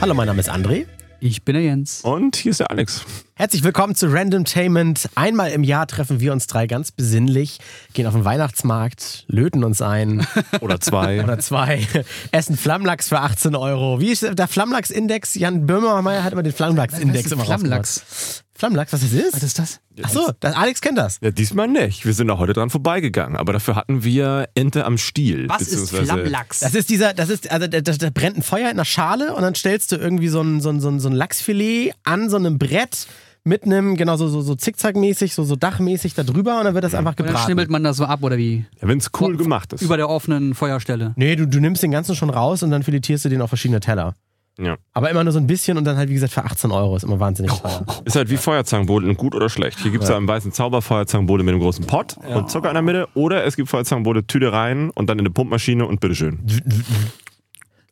Hallo, mein Name ist André. Ich bin der Jens. Und hier ist der Alex. Herzlich willkommen zu Randomtainment. Einmal im Jahr treffen wir uns drei ganz besinnlich, gehen auf den Weihnachtsmarkt, löten uns ein. Oder zwei. Oder zwei. Essen Flammlachs für 18 Euro. Wie ist der Flammlachs-Index? Jan Böhmermeier hat immer den Flammlachs-Index immer Flammlachs. Flammlachs, was das ist? Was ist das? Achso, Alex kennt das. Ja, diesmal nicht. Wir sind da heute dran vorbeigegangen. Aber dafür hatten wir Ente am Stiel. Was ist Flammlachs? Das ist dieser, das ist, also da, da, da brennt ein Feuer in einer Schale und dann stellst du irgendwie so ein, so ein, so ein, so ein Lachsfilet an so einem Brett mit einem, genau so, so, so zickzackmäßig, so, so dachmäßig da drüber und dann wird das einfach Und dann gebraten. schnibbelt man das so ab oder wie? Ja, wenn es cool gemacht ist. Über der offenen Feuerstelle. Nee, du, du nimmst den ganzen schon raus und dann filetierst du den auf verschiedene Teller. Ja. Aber immer nur so ein bisschen und dann halt, wie gesagt, für 18 Euro. Ist immer wahnsinnig teuer. Ist halt wie Feuerzangenbowle, gut oder schlecht. Hier gibt es ja. einen weißen Zauberfeuerzangenbowle mit einem großen Pott und Zucker in der Mitte. Oder es gibt Feuerzangenbowle, Tüte rein und dann in eine Pumpmaschine und bitteschön.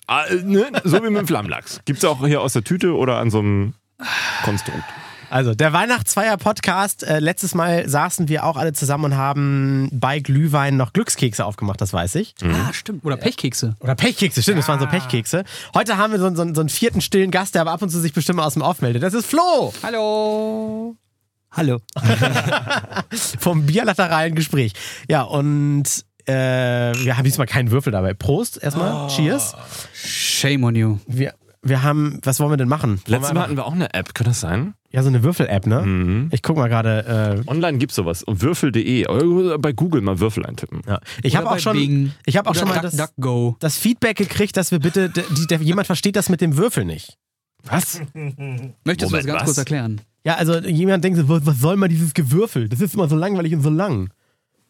ah, äh, ne? So wie mit dem Flammlachs. Gibt es auch hier aus der Tüte oder an so einem Konstrukt. Also, der Weihnachtsfeier-Podcast. Äh, letztes Mal saßen wir auch alle zusammen und haben bei Glühwein noch Glückskekse aufgemacht, das weiß ich. Ah, stimmt. Oder Pechkekse. Oder Pechkekse, stimmt, das waren so Pechkekse. Heute haben wir so, so, so einen vierten stillen Gast, der aber ab und zu sich bestimmt mal aus dem Off meldet. Das ist Flo Hallo. Hallo. vom Bierlateralen Gespräch. Ja, und äh, wir haben diesmal keinen Würfel dabei. Prost erstmal. Cheers. Shame on you. Wir, wir haben, was wollen wir denn machen? Letztes wir Mal hatten wir auch eine App, kann das sein? Ja, so eine Würfel-App, ne? Mhm. Ich guck mal gerade. Äh, Online gibt es sowas. Und würfel.de. Oder Bei Google mal Würfel eintippen. ja. Ich habe auch schon, Bing. ich habe auch Oder schon mal Duck- das, DuckGo. das Feedback gekriegt, dass wir bitte, die, der, jemand versteht das mit dem Würfel nicht. Was? Möchtest du das Moment, ganz was? kurz erklären? Ja, also jemand denkt, was soll mal dieses Gewürfel? Das ist immer so langweilig und so lang.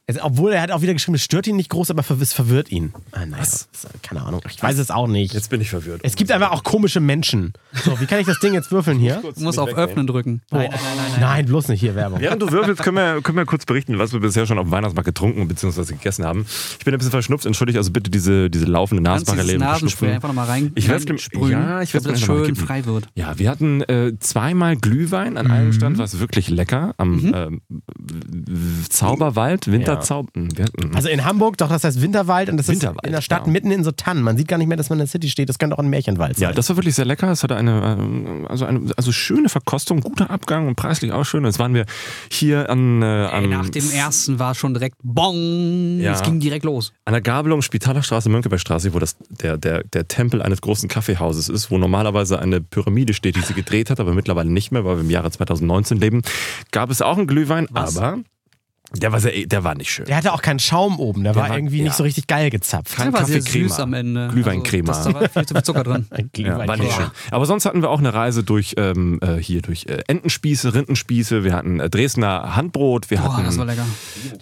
Also, obwohl er hat auch wieder geschrieben, es stört ihn nicht groß, aber es verwirrt ihn. Ah, naja, Was? keine Ahnung. Ich weiß es auch nicht. Jetzt bin ich verwirrt. Es gibt einfach auch komische Menschen. So, wie kann ich das Ding jetzt würfeln hier? Du musst auf Öffnen drücken. Nein, nein, nein, nein. bloß nicht hier Werbung. Während du würfelst, können wir, können wir kurz berichten, was wir bisher schon auf dem Weihnachtsmarkt getrunken bzw. gegessen haben. Ich bin ein bisschen verschnupft, entschuldigt also bitte diese, diese laufende Nasbarrele. Nasenspray einfach nochmal rein Ich werd's gem- sprühen, ja, ich damit es schön frei wird. Ja, wir hatten äh, zweimal Glühwein an einem Stand, was wirklich lecker. Am ähm, w- Zauberwald, Winterzauber. Hatten- Also in Hamburg, doch, das heißt Winterwald und das Winterwald, ist in der Stadt ja. mitten in so Tannen. Man sieht gar nicht mehr, dass man in der City steht. Das könnte auch ein Märchenwald sein. ja, das war wirklich sehr lecker. Es hatte eine, ähm, also eine also schöne Verkostung, guter Abgang und preislich auch schön. Jetzt waren wir hier an, äh, Ey, an, nach dem ersten war schon direkt Bong. Ja. Es ging direkt los. an der Gabelung Spitalerstraße, Mönckebergstraße, wo das der, der, der Tempel eines großen Kaffeehauses ist, wo normalerweise eine Pyramide steht, die sie gedreht hat, aber mittlerweile nicht mehr, weil wir im Jahre 2019 leben, gab es auch einen Glühwein, aber der war, sehr, der war nicht schön. Der hatte auch keinen Schaum oben. Der, war, war- irgendwie ja. nicht so richtig geil gezapft. Kein Der war sehr süß am Ende. Glühweincrema. Also, da war viel zu viel Zucker drin. Ein Ja, war nicht schön. Aber sonst hatten wir auch eine Reise durch ähm, äh, hier durch äh, Entenspieße, Rindenspieße, wir hatten äh, Dresdner Handbrot, wir Boah, hatten das war lecker.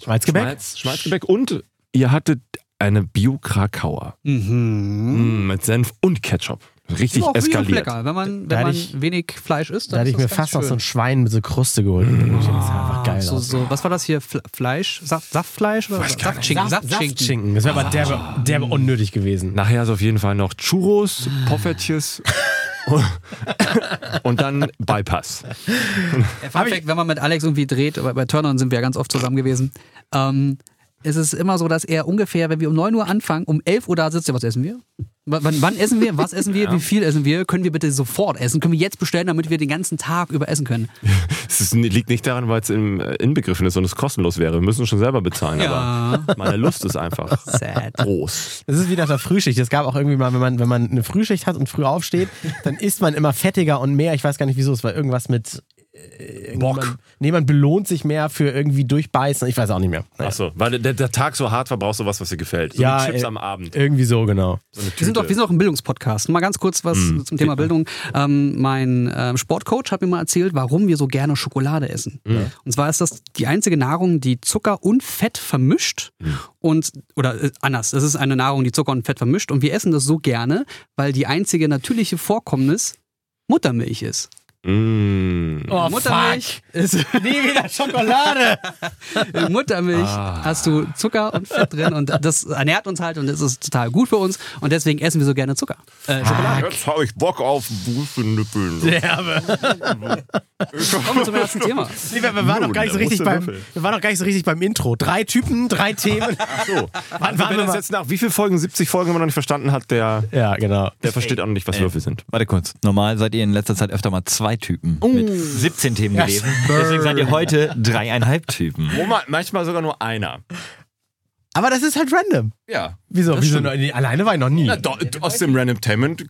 Schmalzgebäck? Schmalz, Schmalzgebäck und ihr hattet eine Bio-Krakauer Mhm. Mm, mit Senf und Ketchup. Richtig auch eskaliert. lecker. Wenn man, Da wenn man hätte ich- wenig Fleisch isst, Da dann hätte ist ich mir fast noch so ein. Schwein mit so Kruste geholt. Das sah einfach geil so, so, was war das hier? Fle- Fleisch? Saft, Saftfleisch? Oder Saftschinken? Saft, Saftschinken. Saftschinken. Das wäre aber derbe, derbe unnötig gewesen. Nachher ist auf jeden Fall noch Churros, Poffertjes und dann Bypass. Fun Fact, wenn man mit Alex irgendwie dreht, bei, bei Turnern sind wir ja ganz oft zusammen gewesen, ähm, ist es immer so, dass er ungefähr, wenn wir um 9 Uhr anfangen, um 11 Uhr da sitzt, ja, was essen wir? W- Wann, wann essen wir? Was essen wir? Wie viel essen wir? Können wir bitte sofort essen? Können wir jetzt bestellen, damit wir den ganzen Tag über essen können? Es ist, liegt nicht daran, weil es im äh, inbegriffen ist und es kostenlos wäre. Wir müssen schon selber bezahlen, Ja. aber meine Lust ist einfach Sad. groß. Das ist wie nach der Frühschicht. Es gab auch irgendwie mal, wenn man, wenn man eine Frühschicht hat und früh aufsteht, dann isst man immer fettiger und mehr. Ich weiß gar nicht wieso. Es war irgendwas mit. Äh, Bock. Man, nee, man belohnt sich mehr für irgendwie durchbeißen. Ich weiß auch nicht mehr. Naja. Achso, weil der, der Tag so hart war, brauchst du was, was dir gefällt. So Ja, Chips äh, am Abend. Irgendwie so, genau. So Wir sind, doch, wir sind doch ein Bildungspodcast. Mal ganz kurz was Mhm. zum Thema Bildung. Ähm, mein ähm, Sportcoach hat mir mal erzählt, warum wir so gerne Schokolade essen. Und zwar ist das die einzige Nahrung, die Zucker und Fett vermischt. Und, oder äh, anders, das ist eine Nahrung, die Zucker und Fett vermischt. Und wir essen das so gerne, weil die einzige natürliche Vorkommnis Muttermilch ist. Mm. Oh, Muttermilch ist Nie wieder Schokolade. in Muttermilch Ah. hast du Zucker und Fett drin und das ernährt uns halt und das ist total gut für uns und deswegen essen wir so gerne Zucker. Äh, Schokolade. Jetzt habe ich Bock auf Wurfelnippeln. Derbe. Kommen wir zum ersten Thema. Nee, wir, wir, waren noch gar nicht so richtig beim, wir waren noch gar nicht so richtig beim Intro. Drei Typen, drei Themen. So, Wann also, waren wir das jetzt nach wie viel Folgen, 70 Folgen immer noch nicht verstanden hat, der, Ja, genau. der versteht auch noch nicht, was Würfel sind. Warte kurz. Normal seid ihr in letzter Zeit öfter mal zwei Typen mit 17 Themen gelesen. Deswegen seid ihr heute dreieinhalb Typen. Wo man, manchmal sogar nur einer. Aber das ist halt random. Ja. Wieso? Wieso? Alleine war ich noch nie. Na, do, aus dem Randomtainment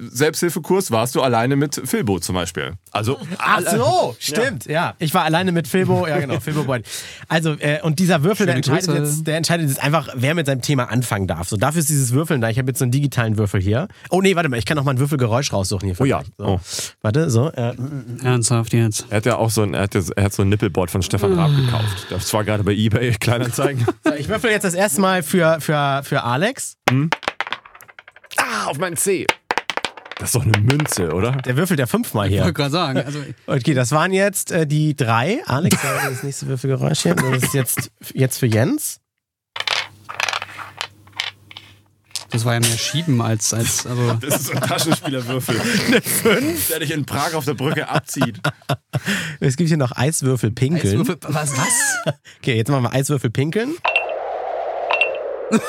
Selbsthilfekurs warst du alleine mit Philbo zum Beispiel. Also, Ach so, stimmt, ja. Ich war alleine mit Philbo, ja genau, Philbo Boyd. Also, äh, und dieser Würfel, der entscheidet, jetzt, der entscheidet jetzt einfach, wer mit seinem Thema anfangen darf. So, dafür ist dieses Würfeln da. Ich habe jetzt so einen digitalen Würfel hier. Oh nee, warte mal, ich kann noch mal ein Würfelgeräusch raussuchen hier. Oh ja. So. Oh. Warte, so. Äh, Ernsthaft jetzt. er hat ja auch so ein, er hat, ja- er hat so ein Nippelboard von Stefan Raab gekauft. Das war gerade bei Ebay Kleinanzeigen. so, ich würfel jetzt das erste Mal für, für, für Alex. ah, auf meinen C. Das ist doch eine Münze, oder? Der würfelt ja fünfmal Ich wollte hier. gerade sagen. Also, Okay, das waren jetzt äh, die drei. Alex, das nächste Würfelgeräusch hier. Das ist jetzt, jetzt für Jens. das war ja mehr Schieben als. als also, Das ist so ein Taschenspielerwürfel. Eine 5? Der dich in Prag auf der Brücke abzieht. Es gibt hier noch Eiswürfel pinkeln. Eiswürfel- was? Was? Okay, jetzt machen wir Eiswürfel pinkeln.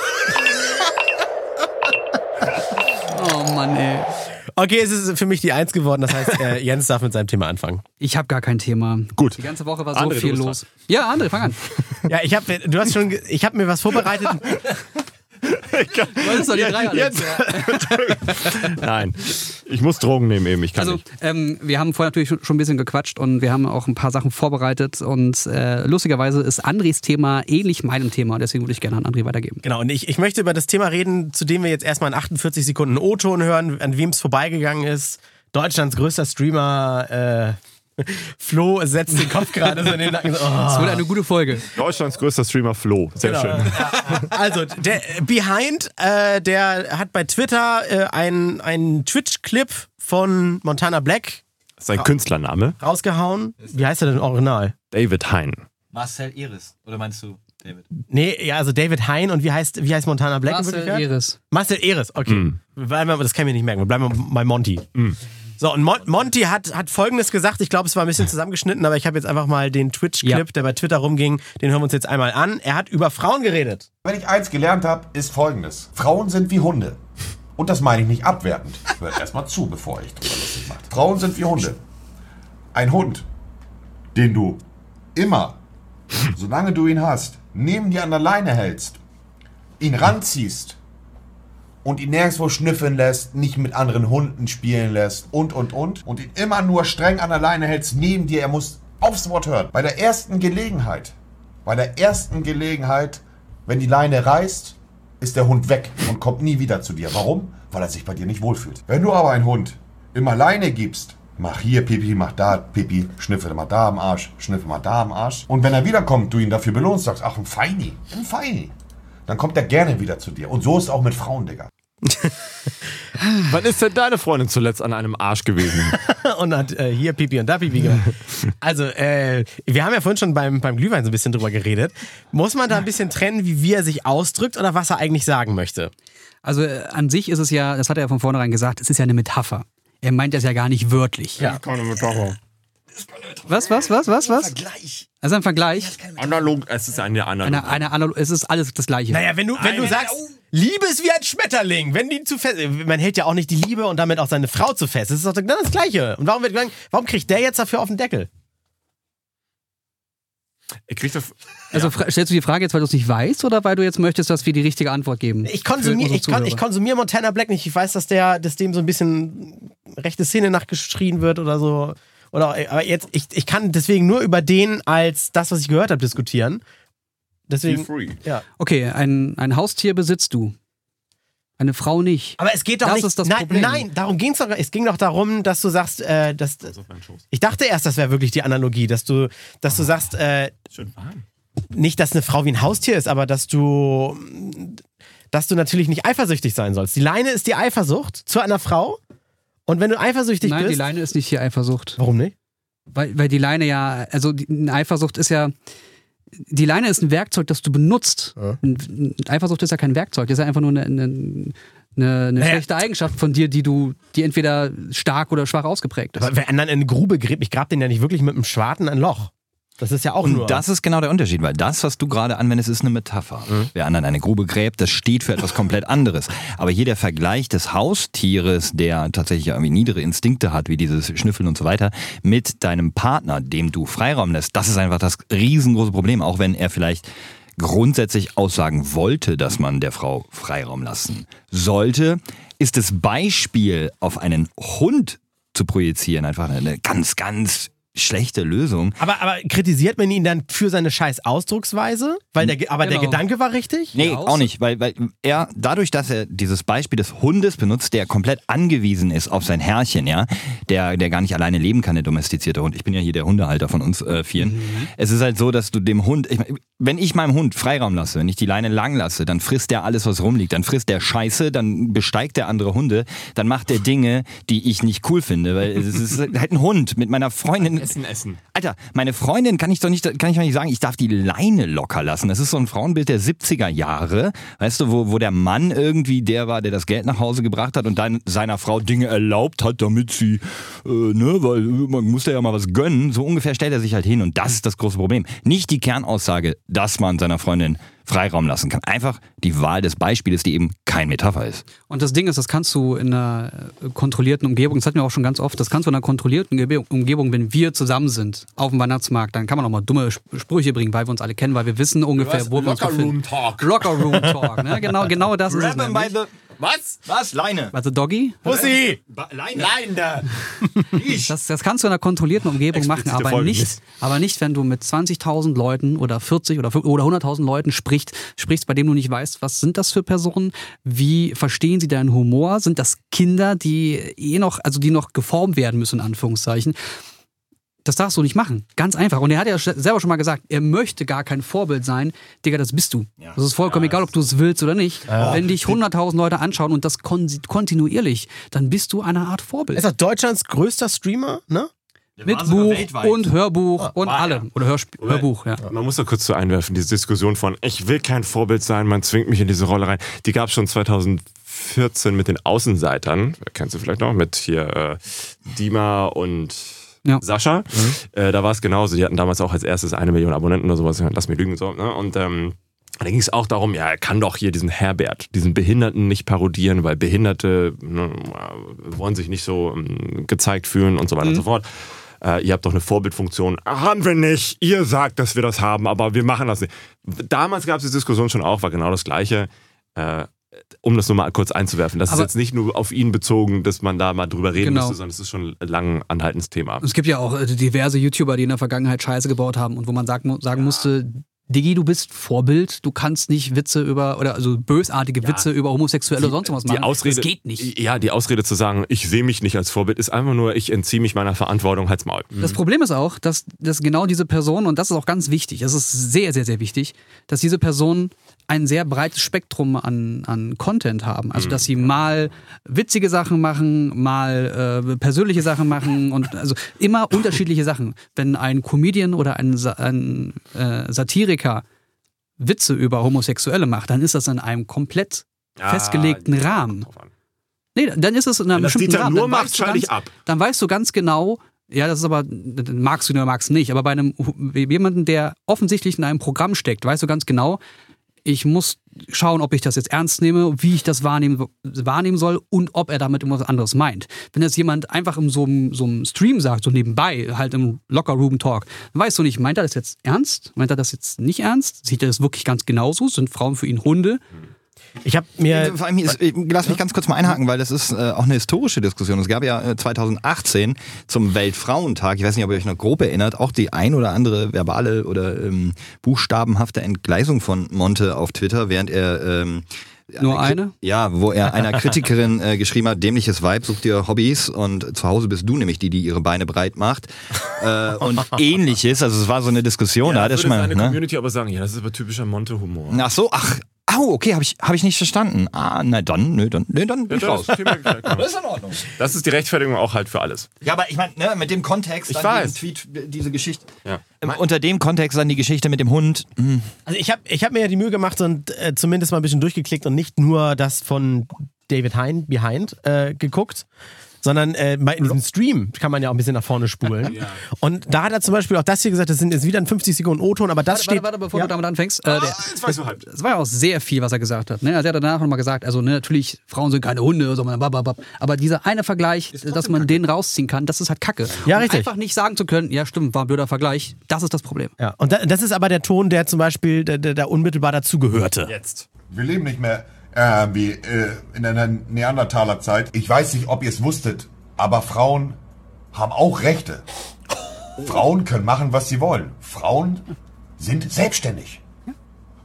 Oh Mann, ey. Okay, es ist für mich die Eins geworden. Das heißt, äh, Jens darf mit seinem Thema anfangen. Ich habe gar kein Thema. Gut. Die ganze Woche war so André, viel los. Ja, André, fang an. Ja, ich habe, du hast schon, ich habe mir was vorbereitet. Du wolltest doch die drei, Alex. Jetzt. Nein. Ich muss Drogen nehmen eben, ich kann Also, nicht. ähm, wir haben vorher natürlich schon schon ein bisschen gequatscht und wir haben auch ein paar Sachen vorbereitet und äh, lustigerweise ist Andres Thema ähnlich meinem Thema, deswegen würde ich gerne an André weitergeben. Genau, und ich, ich möchte über das Thema reden, zu dem wir jetzt erstmal in 48 Sekunden O-Ton hören, an wem es vorbeigegangen ist. Deutschlands größter Streamer, äh, Flo setzt den Kopf gerade so in den Nacken. So, Das oh. wird eine gute Folge. Deutschlands größter Streamer Flo. Sehr Genau. schön. Also, der Behind, äh, der hat bei Twitter äh, einen, einen Twitch-Clip von Montana Black Sein Künstlername, rausgehauen. Wie heißt er denn original? David Hein. Marcel Iris. Oder meinst du David? Nee, ja, also David Hein und wie heißt, wie heißt Montana Black Marcel? Eris. Marcel Eris, okay. Wir bleiben, das kann ich mir nicht merken. Wir bleiben bei Monty. So, und Mon Monty hat, hat folgendes gesagt. Ich glaube, es war ein bisschen zusammengeschnitten, aber ich habe jetzt einfach mal den Twitch-Clip, Ja. der bei Twitter rumging, den hören wir uns jetzt einmal an. Er hat über Frauen geredet. Wenn ich eins gelernt habe, ist folgendes. Frauen sind wie Hunde. Und das meine ich nicht abwertend. Hört erstmal zu, bevor ich drüber lustig mache. Frauen sind wie Hunde. Ein Hund, den du immer, solange du ihn hast, neben dir an der Leine hältst, ihn ranziehst und ihn nirgendwo schnüffeln lässt, nicht mit anderen Hunden spielen lässt und, und, und, und ihn immer nur streng an der Leine hältst, neben dir, er muss aufs Wort hören. Bei der ersten Gelegenheit, bei der ersten Gelegenheit, wenn die Leine reißt, ist der Hund weg und kommt nie wieder zu dir. Warum? Weil er sich bei dir nicht wohlfühlt. Wenn du aber einen Hund immer Leine gibst, mach hier Pipi, mach da Pipi, schnüffel mal da am Arsch, schnüffel mal da am Arsch. Und wenn er wiederkommt, du ihn dafür belohnst, sagst, ach, ein Feini, ein Feini. Dann kommt er gerne wieder zu dir. Und so ist es auch mit Frauen, Digga. Wann ist denn deine Freundin zuletzt an einem Arsch gewesen? und hat äh, hier Pipi und da Pipi gemacht. Also, äh, wir haben ja vorhin schon beim, beim Glühwein so ein bisschen drüber geredet. Muss man da ein bisschen trennen, wie, wie er sich ausdrückt oder was er eigentlich sagen möchte? Also äh, an sich ist es ja, das hat er ja von vornherein gesagt, es ist ja eine Metapher. Er meint das ja gar nicht wörtlich. Ja. Keine Metapher. Was, was, was, was, was? Also ein Vergleich. Analog, es ist eine Analog. Eine, eine, Analo- es ist alles das Gleiche. Naja, wenn du, wenn du sagst, Liebe ist wie ein Schmetterling, wenn die zu fest. Man hält ja auch nicht die Liebe und damit auch seine Frau zu fest. Das ist doch genau das Gleiche. Und warum wird warum kriegt der jetzt dafür auf den Deckel? Ich krieg das. Also fra- stellst du die Frage jetzt, weil du es nicht weißt oder weil du jetzt möchtest, dass wir die richtige Antwort geben? Ich konsumiere ich, kon, ich konsumier Montana Black nicht. Ich weiß, dass der, dass dem so ein bisschen rechte Szene nachgeschrien wird oder so. Oder, aber jetzt, ich, ich kann deswegen nur über den als das, was ich gehört habe, diskutieren. Deswegen. Feel free. Ja. Okay, ein, ein Haustier besitzt du. Eine Frau nicht. Aber es geht doch Das nicht. ist das nein, Problem. nein, darum ging es doch. Es ging doch darum, dass du sagst, äh, dass, ich dachte erst, das wäre wirklich die Analogie, dass du, dass du sagst, äh, Schön warm. nicht, dass eine Frau wie ein Haustier ist, aber dass du, dass du natürlich nicht eifersüchtig sein sollst. Die Leine ist die Eifersucht zu einer Frau Und wenn du eifersüchtig Nein, bist. die Leine ist nicht hier Eifersucht. Warum nicht? Weil, weil die Leine ja, also die, eine Eifersucht ist ja, die Leine ist ein Werkzeug, das du benutzt. Ja. Eifersucht ist ja kein Werkzeug, das ist ja einfach nur eine, eine, eine, eine Naja. schlechte Eigenschaft von dir, die du, die entweder stark oder schwach ausgeprägt ist. Aber wer anderen in eine Grube gräbt, ich grab den ja nicht wirklich mit einem Schwarten ein Loch. Das ist ja auch nur. Und das ist genau der Unterschied, weil das, was du gerade anwendest, ist eine Metapher. Wer anderen eine Grube gräbt, das steht für etwas komplett anderes. Aber hier der Vergleich des Haustieres, der tatsächlich irgendwie niedere Instinkte hat, wie dieses Schnüffeln und so weiter, mit deinem Partner, dem du Freiraum lässt, das ist einfach das riesengroße Problem, auch wenn er vielleicht grundsätzlich aussagen wollte, dass man der Frau Freiraum lassen sollte, ist das Beispiel auf einen Hund zu projizieren einfach eine ganz, ganz schlechte Lösung. aber, aber kritisiert man ihn dann für seine scheiß Ausdrucksweise? Weil der, aber der Genau. Gedanke war richtig? Nee, Ja, auch nicht, weil, weil er dadurch, dass er dieses Beispiel des Hundes benutzt, der komplett angewiesen ist auf sein Herrchen, ja, der, der gar nicht alleine leben kann, der domestizierte Hund. Ich bin ja hier der Hundehalter von uns äh, vieren. Es ist halt so, dass du dem Hund, ich, wenn ich meinem Hund Freiraum lasse, wenn ich die Leine lang lasse, dann frisst der alles, was rumliegt. Dann frisst der Scheiße, dann besteigt der andere Hunde, dann macht der Dinge, die ich nicht cool finde, weil es ist halt ein Hund mit meiner Freundin. Essen, essen. Alter, meine Freundin kann ich doch nicht, kann ich doch nicht sagen, ich darf die Leine locker lassen. Das ist so ein Frauenbild der 70er Jahre, weißt du, wo, wo der Mann irgendwie der war, der das Geld nach Hause gebracht hat und dann seiner Frau Dinge erlaubt hat, damit sie, äh, ne, weil man muss ja mal was gönnen. So ungefähr stellt er sich halt hin und das ist das große Problem. Nicht die Kernaussage, dass man seiner Freundin Freiraum lassen kann. Einfach die Wahl des Beispiels, die eben kein Metapher ist. Und das Ding ist, das kannst du in einer äh, kontrollierten Umgebung, das hatten wir auch schon ganz oft, das kannst du in einer kontrollierten Umgebung, wenn wir zusammen sind, auf dem Weihnachtsmarkt, dann kann man auch mal dumme Sp- Sprüche bringen, weil wir uns alle kennen, weil wir wissen ungefähr, wo wir uns befinden. Talk. Locker Room Talk, ne? Genau, genau das ist es. Was? Was? Leine. Also Doggy, Pussy! Leine. Leine! das, das kannst du in einer kontrollierten Umgebung machen, Explizite aber nicht, aber nicht, wenn du mit 20.000 Leuten oder 40 oder, oder 100.000 Leuten sprichst, sprichst, bei denen du nicht weißt, was sind das für Personen, wie verstehen sie deinen Humor, sind das Kinder, die eh noch, also die noch geformt werden müssen, in Anführungszeichen. Das darfst du nicht machen. Ganz einfach. Und er hat ja selber schon mal gesagt, er möchte gar kein Vorbild sein. Digga, das bist du. Das ist vollkommen egal, ob du es willst oder nicht. Wenn dich 100.000 Leute anschauen und das kon kontinuierlich, dann bist du eine Art Vorbild. Er ist auch Deutschlands größter Streamer, ne? Mit Buch und Hörbuch und war allem. Oder Hörsp Hörbuch, ja. Man muss da kurz so einwerfen, diese Diskussion von, ich will kein Vorbild sein, man zwingt mich in diese Rolle rein. Die gab es schon 2014 mit den Außenseitern. Kennst du vielleicht noch? Mit hier äh, Dima und Ja. Sascha. Äh, da war es genauso. Die hatten damals auch als erstes eine Million Abonnenten oder sowas. Lass mich lügen. So, ne? Und ähm, da ging es auch darum, ja, er kann doch hier diesen Herbert, diesen Behinderten nicht parodieren, weil Behinderte ne, wollen sich nicht so ähm, gezeigt fühlen und so weiter und so fort. Äh, ihr habt doch eine Vorbildfunktion. Haben wir nicht. Ihr sagt, dass wir das haben, aber wir machen das nicht. Damals gab es die Diskussion schon auch, war genau das Gleiche. Äh, um das nur mal kurz einzuwerfen. Das Aber- ist jetzt nicht nur auf ihn bezogen, dass man da mal drüber reden Genau. müsste, sondern es ist schon ein lang anhaltendes Thema. Es gibt ja auch äh, diverse YouTuber, die in der Vergangenheit Scheiße gebaut haben und wo man sagen, sagen musste, Diggi, du bist Vorbild, du kannst nicht Witze über, oder also bösartige Witze über Homosexuelle oder sonst was machen. Die Ausrede, das geht nicht. Ja, die Ausrede zu sagen, ich sehe mich nicht als Vorbild, ist einfach nur, ich entziehe mich meiner Verantwortung, halt's Maul. Das Problem ist auch, dass, dass genau diese Person, und das ist auch ganz wichtig, das ist sehr, sehr, sehr wichtig, dass diese Personen ein sehr breites Spektrum an, an Content haben. Also, dass sie mal witzige Sachen machen, mal äh, persönliche Sachen machen und also immer unterschiedliche Sachen. Wenn ein Comedian oder ein, Sa ein äh, Satiriker Witze über Homosexuelle macht, dann ist das in einem komplett festgelegten Rahmen. Nee, dann ist es in einem Wenn bestimmten Rahmen. nur Dann macht, weißt ganz- ab. Dann weißt du ganz genau, ja, das ist aber, magst du oder magst du nicht, aber bei einem jemanden, der offensichtlich in einem Programm steckt, weißt du ganz genau, ich muss schauen, ob ich das jetzt ernst nehme, wie ich das wahrnehmen, wahrnehmen soll und ob er damit irgendwas anderes meint. Wenn jetzt jemand einfach in so einem, so einem Stream sagt, so nebenbei, halt im Locker-Room-Talk, weißt du nicht, meint er das jetzt ernst? Meint er das jetzt nicht ernst? Sieht er das wirklich ganz genauso? Sind Frauen für ihn Hunde? Ich habe mir. Vor allem, äh, lass mich ganz kurz mal einhaken, weil das ist äh, auch eine historische Diskussion. Es gab ja äh, 2018 zum Weltfrauentag, ich weiß nicht, ob ihr euch noch grob erinnert, auch die ein oder andere verbale oder ähm, buchstabenhafte Entgleisung von Monte auf Twitter, während er ähm, Nur eine? Ja, wo er einer Kritikerin äh, geschrieben hat, dämliches Weib, such dir Hobbys und zu Hause bist du nämlich die, die ihre Beine breit macht äh, und ähnliches. Also es war so eine Diskussion, da hat er schon mal... seine Ne? Community aber sagen, ja, das ist aber typischer Monte-Humor. Ach so, ach, Oh, okay, habe ich, hab ich nicht verstanden. Ah, na dann, nö, dann, nö, dann bin ich raus. das ist genau. Das ist in Ordnung. Das ist die Rechtfertigung auch halt für alles. Ja, aber ich meine, ne, mit dem Kontext, Ich dann weiß. Tweet, diese Geschichte. Ja. Ähm, Unter dem Kontext dann die Geschichte mit dem Hund. hm. Also ich habe ich hab mir ja die Mühe gemacht und äh, zumindest mal ein bisschen durchgeklickt und nicht nur das von David Hein Behind äh, geguckt, sondern äh, in diesem Stream kann man ja auch ein bisschen nach vorne spulen. Und da hat er zum Beispiel auch das hier gesagt, das sind jetzt wieder ein 50 Sekunden O-Ton, aber das Warte, steht... warte, warte, bevor ja. du damit anfängst. Äh, der, Jetzt weißt du halb. das war ja auch sehr viel, was er gesagt hat. Ne? Also er hat danach nochmal gesagt, also ne, natürlich, Frauen sind keine Hunde, sondern bababab. aber dieser eine Vergleich, dass man den rausziehen kann, das ist halt Kacke. Ja, Und richtig. Einfach nicht sagen zu können, ja stimmt, war ein blöder Vergleich, das ist das Problem. Ja, und da, das ist aber der Ton, der zum Beispiel der, der, der unmittelbar dazugehörte. Jetzt. Wir leben nicht mehr äh, wie äh, in einer Neandertaler-Zeit. Ich weiß nicht, ob ihr es wusstet, aber Frauen haben auch Rechte. Frauen können machen, was sie wollen. Frauen sind selbstständig.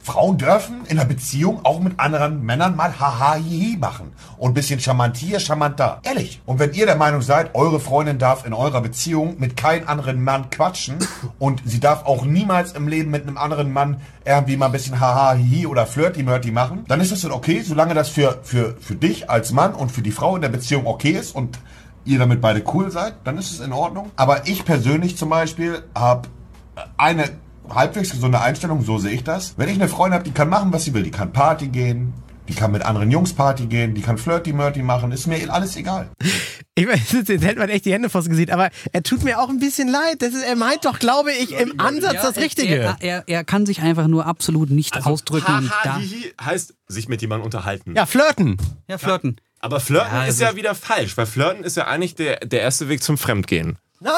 Frauen dürfen in einer Beziehung auch mit anderen Männern mal haha hihi machen. Und ein bisschen charmant hier, charmant da. Ehrlich. Und wenn ihr der Meinung seid, eure Freundin darf in eurer Beziehung mit keinem anderen Mann quatschen und sie darf auch niemals im Leben mit einem anderen Mann irgendwie mal ein bisschen haha hihi oder flirty-murty machen, dann ist das dann okay, solange das für, für, für dich als Mann und für die Frau in der Beziehung okay ist und ihr damit beide cool seid, dann ist es in Ordnung. Aber ich persönlich zum Beispiel habe eine halbwegs gesunde Einstellung, so sehe ich das. Wenn ich eine Freundin habe, die kann machen, was sie will. Die kann Party gehen, die kann mit anderen Jungs Party gehen, die kann flirty-murty machen, ist mir alles egal. Ich weiß, jetzt hält man echt die Hände vors Gesicht, aber er tut mir auch ein bisschen leid. Das ist, er meint doch, glaube ich, im Ansatz das Richtige. Er, er, er kann sich einfach nur absolut nicht ausdrücken. und da, Also Hihi heißt sich mit jemandem unterhalten. ja, flirten. ja, flirten. Aber Flirten Ja, ist also- ja wieder falsch, weil Flirten ist ja eigentlich der, der erste Weg zum Fremdgehen. Nein.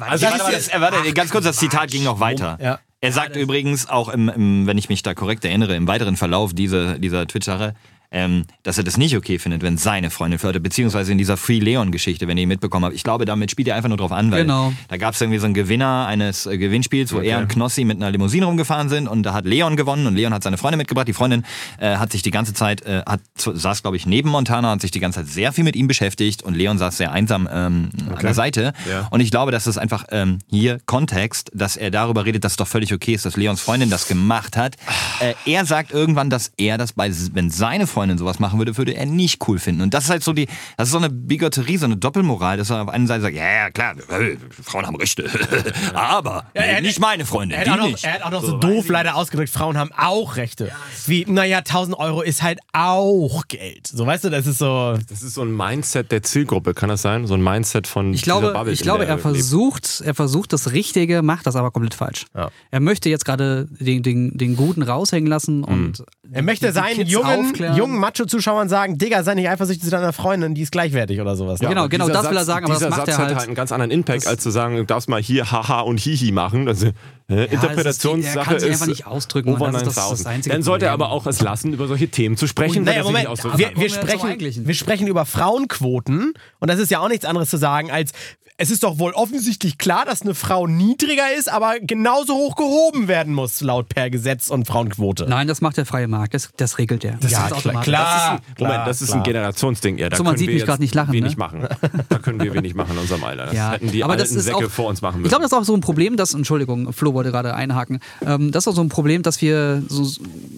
Also Warte, warte, das, warte, ganz kurz, das Zitat ging noch weiter. Ja. Er sagt übrigens auch, im, im, wenn ich mich da korrekt erinnere, im weiteren Verlauf dieser, dieser Twitch-Sache, ähm, dass er das nicht okay findet, wenn seine Freundin flirtet, beziehungsweise in dieser Free Leon-Geschichte, wenn ihr mitbekommen habt. Ich glaube, damit spielt er einfach nur drauf an, weil Genau. da gab es irgendwie so einen Gewinner eines äh, Gewinnspiels, wo er und Knossi mit einer Limousine rumgefahren sind und da hat Leon gewonnen und Leon hat seine Freundin mitgebracht. Die Freundin äh, hat sich die ganze Zeit, äh, hat, saß glaube ich neben Montana, hat sich die ganze Zeit sehr viel mit ihm beschäftigt und Leon saß sehr einsam ähm, an der Seite. Ja. Und ich glaube, das ist einfach ähm, hier Kontext, dass er darüber redet, dass es doch völlig okay ist, dass Leons Freundin das gemacht hat. Äh, er sagt irgendwann, dass er das bei, wenn seine Freundin sowas machen würde, würde er nicht cool finden. Und das ist halt so die, das ist so eine Bigotterie, so eine Doppelmoral, dass er auf einer Seite sagt, ja, ja, klar, äh, Frauen haben Rechte. Aber nee, er- nicht meine Freundin, Er die hat, auch noch, nicht. er hat auch noch so, doof leider ausgedrückt, Frauen haben auch Rechte. Wie, naja, 1000 Euro ist halt auch Geld. So, weißt du, das ist so. Das ist so ein Mindset der Zielgruppe, kann das sein? So ein Mindset von Ich glaube, Bubble, ich glaube er versucht, er versucht das Richtige, macht das aber komplett falsch. Ja. Er möchte jetzt gerade den, den, den Guten raushängen lassen und Er möchte seinen jungen, aufklären. jungen Macho-Zuschauern sagen, Digga, sei nicht eifersüchtig zu deiner Freundin, die ist gleichwertig oder sowas. Ja, genau, genau, Dieser das will er Satz- sagen, aber das dieser macht Satz er hat halt- halt einen ganz anderen Impact, als zu sagen, du darfst mal hier Haha und Hihi machen. Das, äh, er Interpretationssache kann sich ist einfach nicht ausdrücken, over das ist das- das 9000. einzige Dann sollte er aber auch es lassen, über solche Themen zu sprechen. Und, naja, er Moment, nicht ausdrücken wir, kann. wir, sprechen, wir sprechen über Frauenquoten und das ist ja auch nichts anderes zu sagen als, es ist doch wohl offensichtlich klar, dass eine Frau niedriger ist, aber genauso hoch gehoben werden muss, laut per Gesetz und Frauenquote. Nein, das macht der freie Markt, das, das regelt der. Das ja, ist klar, automatisch. klar. Moment, das ist ein Generationsding. Ja, da So, man können sieht wir mich grad nicht lachen, Wenig ne? machen. Da können wir wenig machen in unserem Alter. Das Ja, hätten die aber alten das ist Säcke auch, vor uns machen Ich müssen. glaube, das ist auch so ein Problem, dass, Entschuldigung, Flo wollte gerade einhaken, ähm, das ist auch so ein Problem, dass wir, so,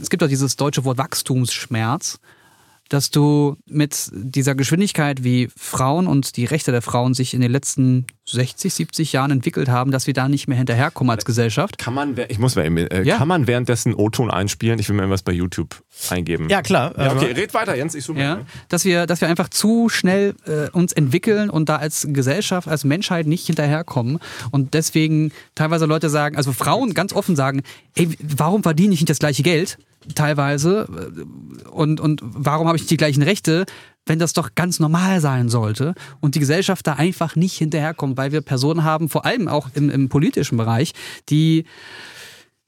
es gibt auch dieses deutsche Wort Wachstumsschmerz, dass du mit dieser Geschwindigkeit, wie Frauen und die Rechte der Frauen sich in den letzten 60, 70 Jahren entwickelt haben, dass wir da nicht mehr hinterherkommen als Gesellschaft. kann man, ich muss mal eben, äh, Ja. kann man währenddessen O-Ton einspielen? Ich will mir was bei YouTube eingeben. Ja, klar. Ja, okay, Äh, red weiter, Jens, ich suche Ja, mal. dass wir, dass wir einfach zu schnell äh, uns entwickeln und da als Gesellschaft, als Menschheit nicht hinterherkommen. Und deswegen teilweise Leute sagen, also Frauen ganz offen sagen, ey, warum verdiene ich nicht das gleiche Geld? Teilweise. Und, und warum habe ich die gleichen Rechte? Wenn das doch ganz normal sein sollte und die Gesellschaft da einfach nicht hinterherkommt, weil wir Personen haben, vor allem auch im, im politischen Bereich, die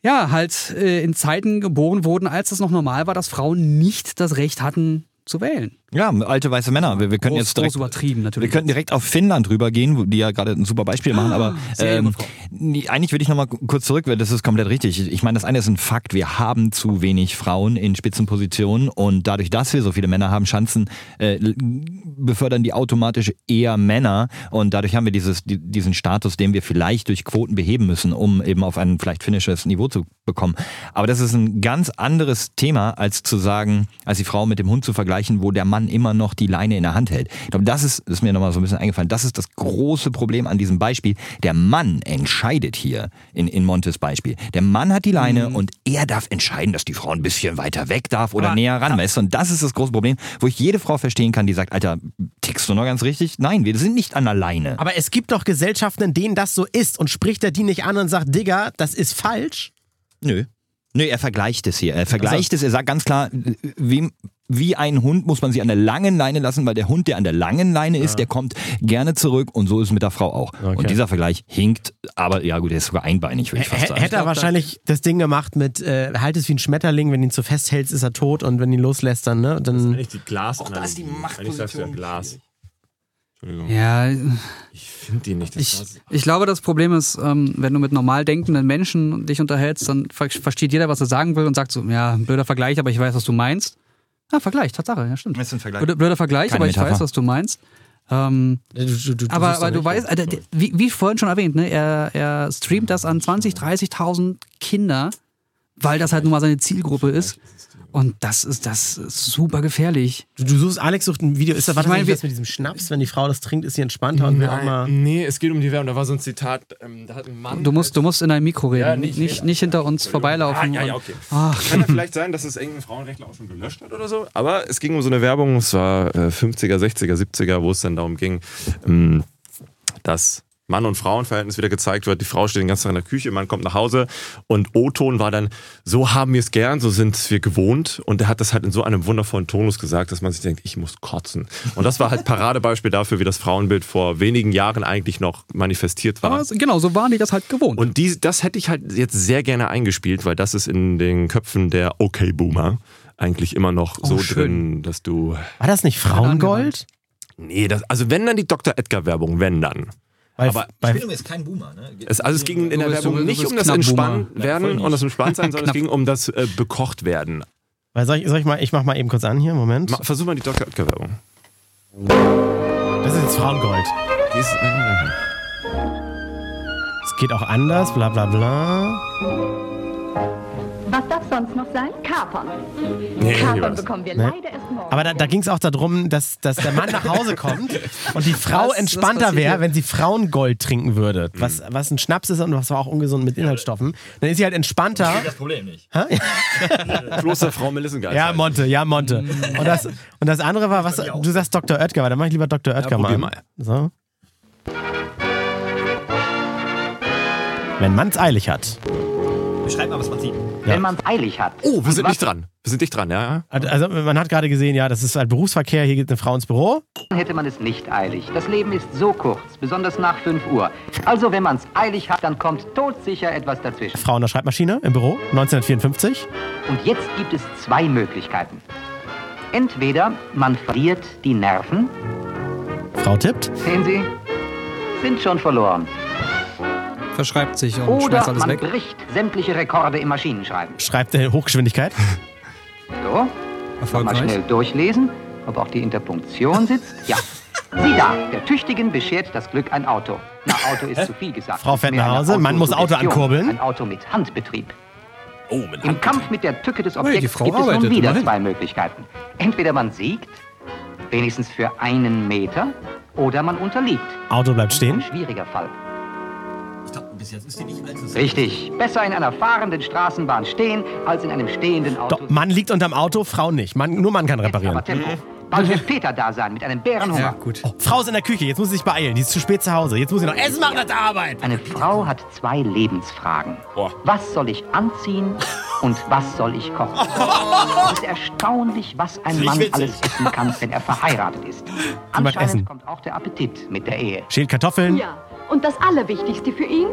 ja, halt äh, in Zeiten geboren wurden, als es noch normal war, dass Frauen nicht das Recht hatten zu wählen. Ja, alte weiße Männer. Wir, wir können Groß, jetzt direkt, übertrieben wir natürlich. könnten direkt auf Finnland rübergehen, die ja gerade ein super Beispiel machen, aber ähm, eigentlich würde ich nochmal kurz zurück, weil das ist komplett richtig. Ich meine, das eine ist ein Fakt, wir haben zu wenig Frauen in Spitzenpositionen und dadurch, dass wir so viele Männer haben, Chancen, äh, befördern die automatisch eher Männer und dadurch haben wir dieses, die, diesen Status, den wir vielleicht durch Quoten beheben müssen, um eben auf ein vielleicht finnisches Niveau zu bekommen. Aber das ist ein ganz anderes Thema, als zu sagen, als die Frau mit dem Hund zu vergleichen, wo der Mann immer noch die Leine in der Hand hält. Ich glaube, das ist, das ist mir nochmal so ein bisschen eingefallen, das ist das große Problem an diesem Beispiel. Der Mann entscheidet hier in, in Montes Beispiel. Der Mann hat die Leine und er darf entscheiden, dass die Frau ein bisschen weiter weg darf oder Aber- näher ran. Weißt du? Und das ist das große Problem, wo ich jede Frau verstehen kann, die sagt, Alter, tickst du noch ganz richtig? Nein, wir sind nicht an der Leine. Aber es gibt doch Gesellschaften, in denen das so ist und spricht er die nicht an und sagt, Digga, das ist falsch. Nö. Nö, er vergleicht es hier. Er vergleicht es, er sagt ganz klar, wem, wie ein Hund muss man sie an der langen Leine lassen, weil der Hund, der an der langen Leine ist, der kommt gerne zurück und so ist es mit der Frau auch. Okay. Und dieser Vergleich hinkt, aber ja gut, er ist sogar einbeinig, würde ich fast H sagen. hätte er wahrscheinlich das Ding gemacht mit, äh, halt es wie ein Schmetterling, wenn du ihn zu festhältst, ist er tot und wenn du ihn loslässt, dann, ne? Dann, Eigentlich die Glasanalogie. da ist die du ja Machtposition Glas. Entschuldigung. Ja, Ich finde die nicht. Das ich, ich glaube, das Problem ist, ähm, wenn du mit normal denkenden Menschen dich unterhältst, dann ver versteht jeder, was er sagen will und sagt so, ja, blöder Vergleich, aber ich weiß, was du meinst. Ja, Vergleich, Tatsache, ja, stimmt. Das ist ein Vergleich. Blöder, blöder Vergleich, Keine aber ich Metapher. weiß, was du meinst. Ähm, du, du, du, aber aber du weißt, der- wie, wie vorhin schon erwähnt, ne, er, er streamt das an 20, 30.000 Kinder, weil das halt nun mal seine Zielgruppe ist. Und das ist, das ist super gefährlich. Du, du suchst, Alex sucht ein Video. Ist das, war Ich das meine, das mit diesem Schnaps? Wenn die Frau das trinkt, ist sie entspannter und will auch mal. Nee, es geht um die Werbung. Da war so ein Zitat, ähm, da hat ein Mann. Du musst, du musst in dein Mikro reden, Ja, nicht, nicht- nicht, nicht hinter uns Ah, vorbeilaufen. ja, ja, und- okay. Ach, Kann ja vielleicht sein, dass es irgendein Frauenrechtler auch schon gelöscht hat oder so. Aber es ging um so eine Werbung, es war äh, 50er, 60er, 70er, wo es dann darum ging, ähm, dass Mann- und Frauenverhältnis wieder gezeigt wird. Die Frau steht den ganzen Tag in der Küche, Mann kommt nach Hause und O-Ton war dann, so haben wir es gern, so sind wir gewohnt. Und er hat das halt in so einem wundervollen Tonus gesagt, dass man sich denkt, ich muss kotzen. Und das war halt Paradebeispiel dafür, wie das Frauenbild vor wenigen Jahren eigentlich noch manifestiert war. aber genau, so waren die das halt gewohnt. Und die, das hätte ich halt jetzt sehr gerne eingespielt, weil das ist in den Köpfen der Okay-Boomer eigentlich immer noch so schön. drin, dass du. War das nicht Frauengold? Nee, das, also wenn dann die Dr. Edgar-Werbung, wenn dann. Weil, Aber bei, ist kein Boomer, ne? Es, also es ging in der Werbung nicht um das knapp Entspannt Boomer. werden Ja, voll und das Entspannt sein, sondern es ging um das äh, bekocht werden. weil soll, ich, soll ich mal, ich mach mal eben kurz an hier, Moment. Ma, versuch mal die Dr. Edgar-Werbung. Das ist jetzt Frauengold. Ist- Es geht auch anders, bla bla bla. Was darf sonst noch sein? Kapern. Nee, Kapern bekommen wir Nee. leider erst morgen. Aber da, da ging es auch darum, dass, dass der Mann nach Hause kommt und die Frau Was? Entspannter wäre, wenn sie Frauengold trinken würde. Was, was ein Schnaps ist und was war auch ungesund mit Inhaltsstoffen. Dann ist sie halt entspannter. Das Problem nicht. Klosterfrau Melissengeist. Ja, Monte, ja, Monte. Und das, und das andere war, was du sagst Dr. Oetker, aber dann mach ich lieber Dr. Oetker probier mal. mal. So. Wenn man's eilig hat. Beschreib mal, was man sieht. Ja. wenn man es eilig hat. Oh, wir sind nicht dran. Wir sind nicht dran, ja. Also man hat gerade gesehen, ja, das ist halt Berufsverkehr, hier geht eine Frau ins Büro. hätte man es nicht eilig. Das Leben ist so kurz, besonders nach 5 Uhr. Also wenn man es eilig hat, dann kommt todsicher etwas dazwischen. Frau in der Schreibmaschine im Büro, 1954. Und jetzt gibt es zwei Möglichkeiten. Entweder man verliert die Nerven, Frau tippt. sehen Sie, sind schon verloren. Verschreibt sich und Oder schmeißt alles man weg. bricht sämtliche Rekorde im Maschinenschreiben. Schreibt in Hochgeschwindigkeit. So, mal Erfolgreich. schnell durchlesen, ob auch die Interpunktion sitzt. Ja. Sieh da, der Tüchtigen beschert das Glück ein Auto. Na, Auto ist zu viel gesagt. Frau fährt nach Hause, Mann muss Auto ankurbeln. Ein Auto mit Handbetrieb. Oh, mit Im Kampf mit der Tücke des die Objekts Frau gibt es nun wieder immerhin. zwei Möglichkeiten. Entweder man siegt, wenigstens für einen Meter, oder man unterliegt. Auto bleibt Ein stehen. schwieriger Fall. Bis jetzt ist die nicht allzu Richtig. Besser in einer fahrenden Straßenbahn stehen, als in einem stehenden Auto. Doch, Mann liegt unterm Auto, Frau nicht. Mann, nur Mann kann Jetzt reparieren. aber Tempo. Bald wird Peter da sein mit einem Bärenhunger. Ja, gut. Oh, Frau ist in der Küche, jetzt muss sie sich beeilen. Die ist zu spät zu Hause. Jetzt muss sie noch Essen machen nach der Arbeit. Eine Frau hat zwei Lebensfragen. Boah. Was soll ich anziehen und was soll ich kochen? Es ist erstaunlich, was ein Mann alles essen kann, wenn er verheiratet ist. Anscheinend kommt auch der Appetit mit der Ehe. Schält Kartoffeln. Ja, und das Allerwichtigste für ihn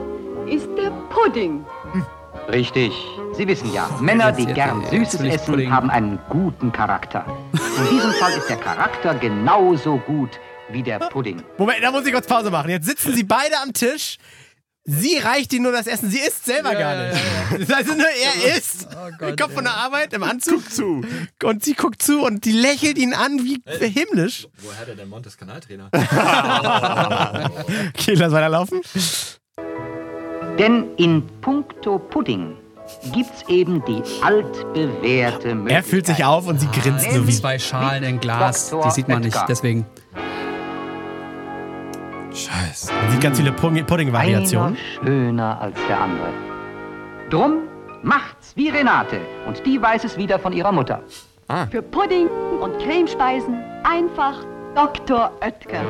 ist der Pudding. Richtig. Sie wissen ja, Männer, die gern Süßes essen, haben einen guten Charakter. In diesem Fall ist der Charakter genauso gut wie der Pudding. Moment, da muss ich kurz Pause machen. Jetzt sitzen sie beide am Tisch. Sie reicht ihnen nur das Essen. Sie isst selber gar nicht. Also nur er isst. er kommt von der Arbeit im Anzug zu. Und sie guckt zu und die lächelt ihn an wie himmlisch. Woher der denn Montes Kanaltrainer? Okay, lass weiterlaufen. Denn in puncto Pudding gibt's eben die altbewährte Möglichkeit. Er fühlt sich auf und sie grinst so wie. Zwei Schalen in Glas, Dr. die sieht man nicht, deswegen. Scheiße. Man sieht ganz viele Pudding- Pudding-Variationen. Einer schöner als der andere. Drum macht's wie Renate und die weiß es wieder von ihrer Mutter. Für Pudding und Cremespeisen einfach Dr. Oetker.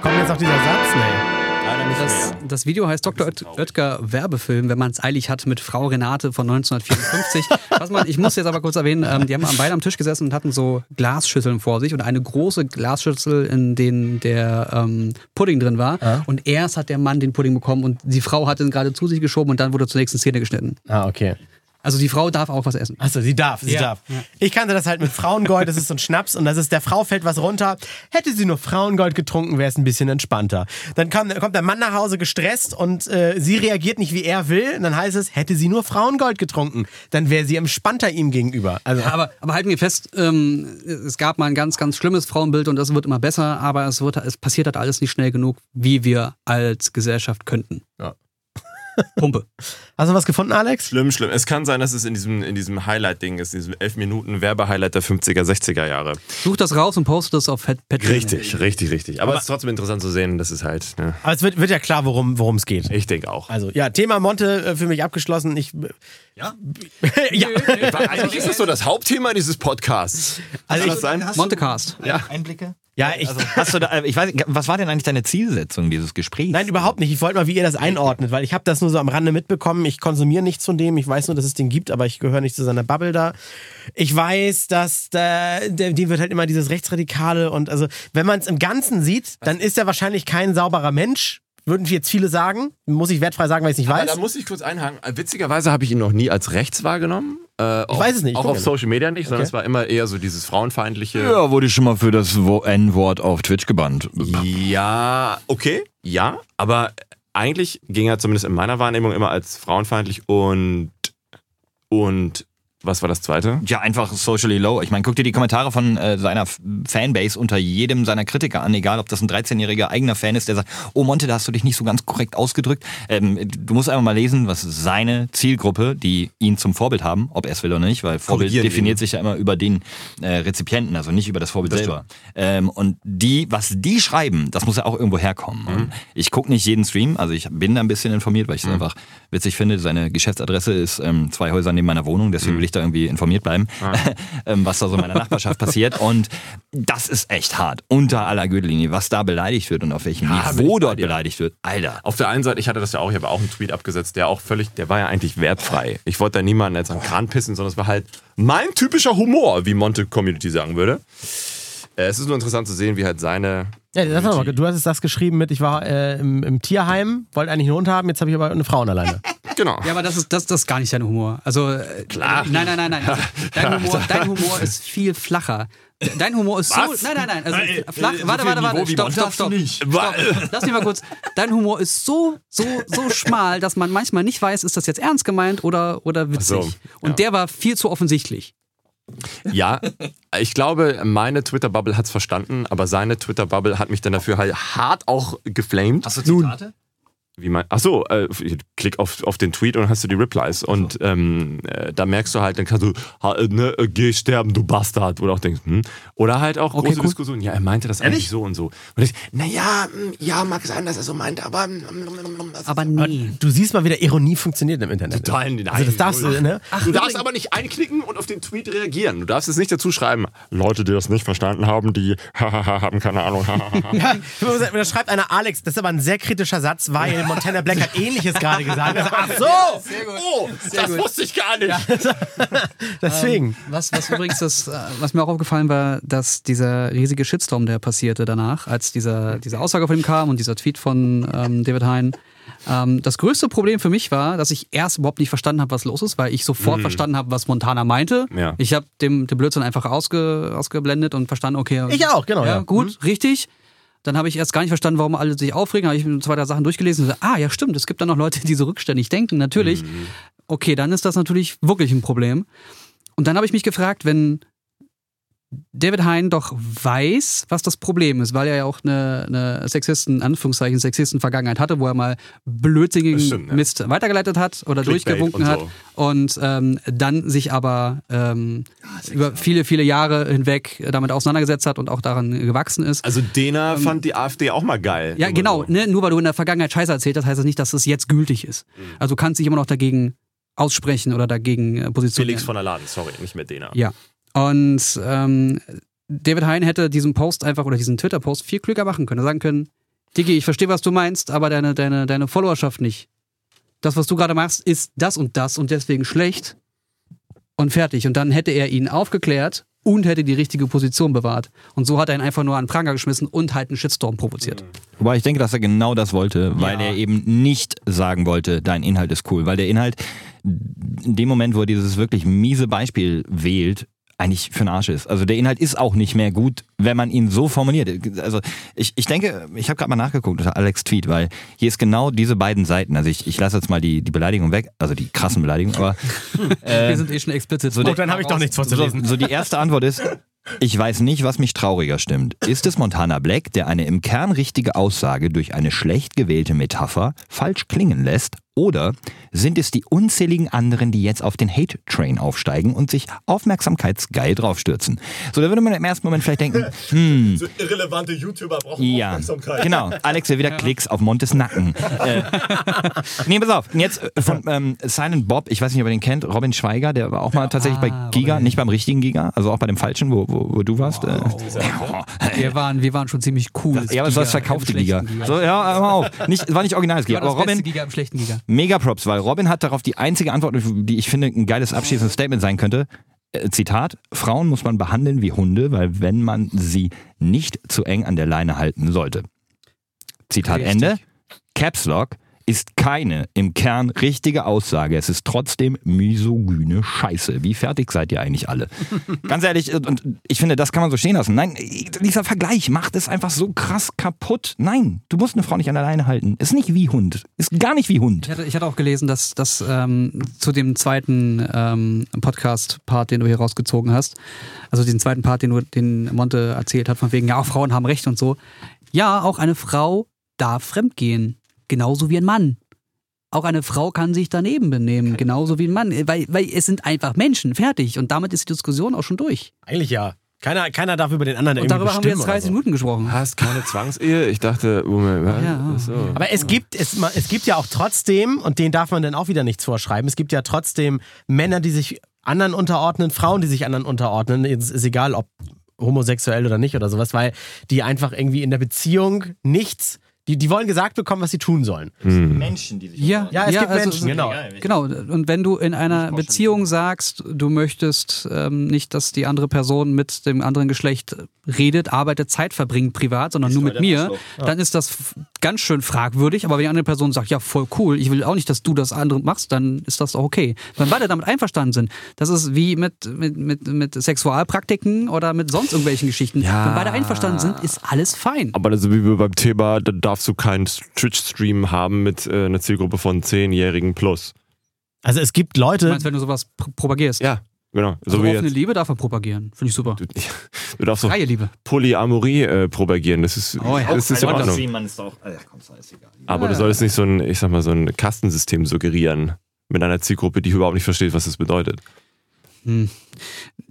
Kommt jetzt auch dieser Satz? Nee. Das, das Video heißt Dr. Oet- Oetker Werbefilm, wenn man es eilig hat, mit Frau Renate von 1954. Was man, ich muss jetzt aber kurz erwähnen, ähm, die haben beide am Tisch gesessen und hatten so Glasschüsseln vor sich und eine große Glasschüssel, in denen der ähm, Pudding drin war. Und erst hat der Mann den Pudding bekommen und die Frau hat ihn gerade zu sich geschoben und dann wurde zur nächsten Szene geschnitten. Ah, okay. Also die Frau darf auch was essen. Achso, sie darf, sie Ja. darf. Ich kannte das halt mit Frauengold, das ist so ein Schnaps und das ist, der Frau fällt was runter. Hätte sie nur Frauengold getrunken, wäre es ein bisschen entspannter. Dann kam, kommt der Mann nach Hause gestresst und äh, sie reagiert nicht, wie er will. Und dann heißt es, hätte sie nur Frauengold getrunken, dann wäre sie entspannter ihm gegenüber. Also, Ja, aber, aber halten wir fest, ähm, es gab mal ein ganz, ganz schlimmes Frauenbild und das wird immer besser, aber es, wird, es passiert halt alles nicht schnell genug, wie wir als Gesellschaft könnten. Ja. Pumpe. hast du was gefunden, Alex? Schlimm, schlimm. Es kann sein, dass es in diesem, in diesem Highlight-Ding ist, diesem 11 Minuten Werbehighlight der 50er, 60er Jahre. Such das raus und poste das auf Pat- Patreon. Richtig, richtig, richtig. Aber, es ist trotzdem interessant zu sehen, das ist halt, ne? Aber es wird, wird ja klar, worum worum es geht. Ich denke auch. Also, ja, Thema Monte äh, für mich abgeschlossen. Ich, Ja? ja. Eigentlich ist das so das Hauptthema dieses Podcasts. Also Kann ich- das sein? Montecast. Ja. Einblicke? Ja, ich, Also hast du da, äh, ich weiß, was war denn eigentlich deine Zielsetzung dieses Gesprächs? Nein, überhaupt nicht. Ich wollte mal, wie ihr das einordnet, weil ich habe das nur so am Rande mitbekommen. Ich konsumiere nichts von dem. Ich weiß nur, dass es den gibt, aber ich gehöre nicht zu seiner Bubble da. Ich weiß, dass der, der, die wird halt immer dieses Rechtsradikale und also, wenn man es im Ganzen sieht, dann ist er wahrscheinlich kein sauberer Mensch. Würden jetzt viele sagen. Muss ich wertfrei sagen, weil ich es nicht Aber weiß. da muss ich kurz einhaken. Witzigerweise habe ich ihn noch nie als rechts wahrgenommen. Äh, ich weiß es nicht, Auch auf. Social Media nicht, sondern Okay. es war immer eher so dieses frauenfeindliche. Ja, wurde ich schon mal für das Wo- N-Wort auf Twitch gebannt. Ja, okay, ja, aber eigentlich ging er zumindest in meiner Wahrnehmung immer als frauenfeindlich und und was war das zweite? Ja, einfach socially low. Ich meine, guck dir die Kommentare von äh, seiner Fanbase unter jedem seiner Kritiker an, egal ob das ein 13-jähriger eigener Fan ist, der sagt, oh Monte, da hast du dich nicht so ganz korrekt ausgedrückt. Ähm, du musst einfach mal lesen, was seine Zielgruppe, die ihn zum Vorbild haben, ob er es will oder nicht, weil Vorbild definiert ihn. sich ja immer über den äh, Rezipienten, also nicht über das Vorbild selber. Ähm, und die, was die schreiben, das muss ja auch irgendwo herkommen. Mhm. Ich gucke nicht jeden Stream, also ich bin da ein bisschen informiert, weil ich es einfach witzig finde. Seine Geschäftsadresse ist ähm, zwei Häuser neben meiner Wohnung, deswegen will ich da irgendwie informiert bleiben, ähm, was da so in meiner Nachbarschaft passiert. Und das ist echt hart, unter aller Gürtellinie, was da beleidigt wird und auf welchem Ja, Niveau ich dort beleidigt wird. Alter. Auf der einen Seite, ich hatte das ja auch, ich habe auch einen Tweet abgesetzt, der auch völlig, der war ja eigentlich wertfrei. Ich wollte da niemanden jetzt an den Kran pissen, sondern es war halt mein typischer Humor, wie Monte Community sagen würde. Äh, Es ist nur interessant zu sehen, wie halt seine. ja, das war mal, du hast das geschrieben mit, ich war äh, im, im Tierheim, wollte eigentlich einen Hund haben, jetzt habe ich aber eine Frau alleine. Genau. Ja, aber das ist, das, das ist gar nicht dein Humor. Also, äh, Klar. Nein, nein, nein, nein. Also, dein, Humor, dein Humor ist viel flacher. Dein Humor ist Was? so. Nein, nein, nein. Also, Nein, flach, äh, so warte, warte, warte. Stopp, stopp, stopp. stopp. Lass mich mal kurz. Dein Humor ist so, so, so schmal, dass man manchmal nicht weiß, ist das jetzt ernst gemeint oder, oder witzig. So, Und ja. der war viel zu offensichtlich. Ja, ich glaube, meine Twitter-Bubble hat es verstanden, aber seine Twitter-Bubble hat mich dann dafür halt hart auch geflamed. Hast du Zitate? Wie mein, ach so, äh, klick auf, auf den Tweet und dann hast du die Replies. Und ähm, äh, da merkst du halt, dann kannst du, ha, äh, ne, äh, geh sterben, du Bastard. Oder auch denkst, hm. Oder halt auch Okay, große cool. Diskussionen. Ja, er meinte das eigentlich so und so. Und ich, naja, ja, mag sein, dass er so meinte, aber. mm, Aber nee. Du siehst mal, wie der Ironie funktioniert im Internet. Total nein. Also das darfst du, ne? du darfst aber nicht einklicken und auf den Tweet reagieren. Du darfst es nicht dazu schreiben. Leute, die das nicht verstanden haben, die haben keine Ahnung. Ja, da schreibt einer Alex, das ist aber ein sehr kritischer Satz, weil Montana Black hat ähnliches gerade gesagt. Also, ach so! oh, das wusste ich gar nicht. Deswegen. Was, was übrigens das, äh, was mir auch aufgefallen war, dass dieser riesige Shitstorm, der passierte danach, als dieser, diese Aussage von ihm kam und dieser Tweet von ähm, David Hein, Ähm, das größte Problem für mich war, dass ich erst überhaupt nicht verstanden habe, was los ist, weil ich sofort verstanden habe, was Montana meinte. Ja. Ich habe dem, den Blödsinn einfach ausge, ausgeblendet und verstanden, okay. Ich auch, genau, Ja, ja. gut, richtig. Dann habe ich erst gar nicht verstanden, warum alle sich aufregen. Habe ich mir zwei, drei Sachen durchgelesen und so, ah, ja, stimmt, es gibt da noch Leute, die so rückständig denken, natürlich. Okay, dann ist das natürlich wirklich ein Problem. Und dann habe ich mich gefragt, wenn David Hein doch weiß, was das Problem ist, weil er ja auch eine, eine Sexisten, Anführungszeichen, Sexisten-Vergangenheit hatte, wo er mal blödsinnigen stimmt, ja. Mist weitergeleitet hat oder Clickbait durchgewunken und hat so. und ähm, dann sich aber ähm, über viele, viele Jahre hinweg damit auseinandergesetzt hat und auch daran gewachsen ist. Also Dena fand die AfD auch mal geil. Ja, genau. so. Ne? Nur weil du in der Vergangenheit Scheiße erzählt hast, heißt das nicht, dass es jetzt gültig ist. Mhm. Also du kannst dich immer noch dagegen aussprechen oder dagegen äh, positionieren. Felix von der Laden, sorry, nicht mehr Dena. Ja. Und ähm, David Hein hätte diesen Post einfach oder diesen Twitter-Post viel klüger machen können. Sagen können, Diggi, ich verstehe, was du meinst, aber deine, deine, deine Followerschaft nicht. Das, was du gerade machst, ist das und das und deswegen schlecht. Und fertig. Und dann hätte er ihn aufgeklärt und hätte die richtige Position bewahrt. Und so hat er ihn einfach nur an den Pranger geschmissen und halt einen Shitstorm provoziert. Wobei ich denke, dass er genau das wollte, weil er eben nicht sagen wollte, dein Inhalt ist cool. Weil der Inhalt in dem Moment, wo er dieses wirklich miese Beispiel wählt, eigentlich für den Arsch ist. Also der Inhalt ist auch nicht mehr gut, wenn man ihn so formuliert. Also ich, ich denke, ich habe gerade mal nachgeguckt unter Alex Tweet, weil hier ist genau diese beiden Seiten. Also ich, ich lasse jetzt mal die, die Beleidigung weg, also die krassen Beleidigungen, aber Wir sind eh schon explizit. so Oh, dann habe ich doch nichts so, vorzulesen. so die erste Antwort ist, ich weiß nicht, was mich trauriger stimmt. Ist es Montana Black, der eine im Kern richtige Aussage durch eine schlecht gewählte Metapher falsch klingen lässt? Oder sind es die unzähligen anderen, die jetzt auf den Hate-Train aufsteigen und sich aufmerksamkeitsgeil draufstürzen? So, da würde man im ersten Moment vielleicht denken, hm, irrelevante YouTuber brauchen ja, genau. Alex will wieder Klicks auf Montes Nacken. äh, nee, pass auf. Und Jetzt äh, von ähm, Silent Bob, ich weiß nicht, ob ihr den kennt, Robin Schweiger, der war auch mal tatsächlich bei Ah, Giga, Robin. nicht beim richtigen Giga, also auch bei dem falschen, wo, wo, wo du warst. Äh, Wir waren, wir waren schon ziemlich cool. ja, aber es war das verkaufte Giga. So, ja, hör mal auf. Nicht, es war nicht originales Giga. War das Aber beste Robin, Giga im schlechten Giga. Mega Props, weil Robin hat darauf die einzige Antwort, die ich finde ein geiles abschließendes Statement sein könnte. Äh, Zitat, Frauen muss man behandeln wie Hunde, weil wenn man sie nicht zu eng an der Leine halten sollte. Zitat Richtig. Ende. Caps Lock ist keine im Kern richtige Aussage. Es ist trotzdem misogyne Scheiße. Wie fertig seid ihr eigentlich alle? Ganz ehrlich, und ich finde, das kann man so stehen lassen. Nein, dieser Vergleich macht es einfach so krass kaputt. Nein, du musst eine Frau nicht an der Leine halten. Ist nicht wie Hund. Ist gar nicht wie Hund. Ich hatte, ich hatte auch gelesen, dass, dass ähm, zu dem zweiten ähm, Podcast-Part, den du hier rausgezogen hast, also den zweiten Part, den, du, den Monte erzählt hat, von wegen, ja, auch Frauen haben Recht und so. Ja, auch eine Frau darf fremdgehen. Genauso wie ein Mann. Auch eine Frau kann sich daneben benehmen, genauso wie ein Mann. Weil, weil es sind einfach Menschen, fertig. Und damit ist die Diskussion auch schon durch. Eigentlich ja. Keiner, keiner darf über den anderen Und darüber haben wir jetzt oder 30 so. Minuten gesprochen. Hast keine Zwangsehe? Ich dachte, Moment, was? Ja. So. Aber es gibt, es, es gibt ja auch trotzdem, und denen darf man dann auch wieder nichts vorschreiben, es gibt ja trotzdem Männer, die sich anderen unterordnen, Frauen, die sich anderen unterordnen. Es ist egal, ob homosexuell oder nicht oder sowas, weil die einfach irgendwie in der Beziehung nichts, die, die wollen gesagt bekommen, was sie tun sollen. Menschen, die sich Ja, Ja, es gibt also- Menschen, genau. Genau, und wenn du in einer Beziehung sagst, du möchtest ähm, nicht, dass die andere Person mit dem anderen Geschlecht redet, arbeitet, Zeit verbringt privat, sondern nur mit mir, dann ist das ganz schön fragwürdig. Aber wenn die andere Person sagt, ja, voll cool, ich will auch nicht, dass du das andere machst, dann ist das auch okay. Wenn beide damit einverstanden sind, das ist wie mit, mit, mit, mit Sexualpraktiken oder mit sonst irgendwelchen Geschichten. Ja. Wenn beide einverstanden sind, ist alles fein. Aber das ist wie beim Thema, da darfst du keinen Twitch-Stream haben mit äh, einer Zielgruppe von 10-Jährigen plus. Also es gibt Du Leute, meinst, wenn du sowas pr propagierst? Ja, genau. Also So wie offene jetzt. Liebe darf man propagieren. Finde ich super. Du, du darfst doch Freie Liebe. Polyamorie äh, propagieren. Das ist, Oh ja. das ist in Ordnung. man ist auch, komm, ist egal. Aber du solltest nicht so ein, ich sag mal, so ein Kastensystem suggerieren mit einer Zielgruppe, die überhaupt nicht versteht, was das bedeutet. Hm.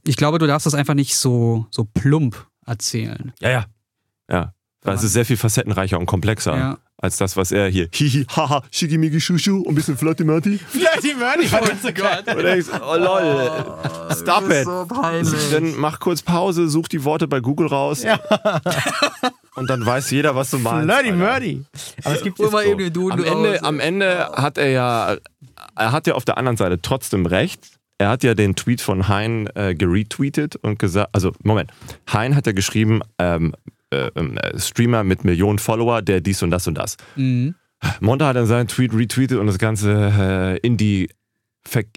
Ich glaube, du darfst das einfach nicht so, so plump erzählen. Ja, ja. Ja. Weil es ist sehr viel facettenreicher und komplexer Ja. als das, was er hier hihi, haha, schickimicki, schuschu und ein bisschen flirty murty. Flirty Murdy war ganz so geil. Und denkst, oh lol, stop it. Dann mach kurz Pause, such die Worte bei Google raus. Und dann weiß jeder, was du meinst. Flirty. Murdy. Aber es gibt mal eben den Duden Am Ende, am Ende hat er ja, er hat ja auf der anderen Seite trotzdem recht. Er hat ja den Tweet von Hein äh, geretweetet und gesagt, also Moment, Hein hat ja geschrieben, ähm, äh, ähm, äh, Streamer mit Millionen Follower, der dies und das und das. Mhm. Monte hat dann seinen Tweet retweetet und das Ganze äh, in die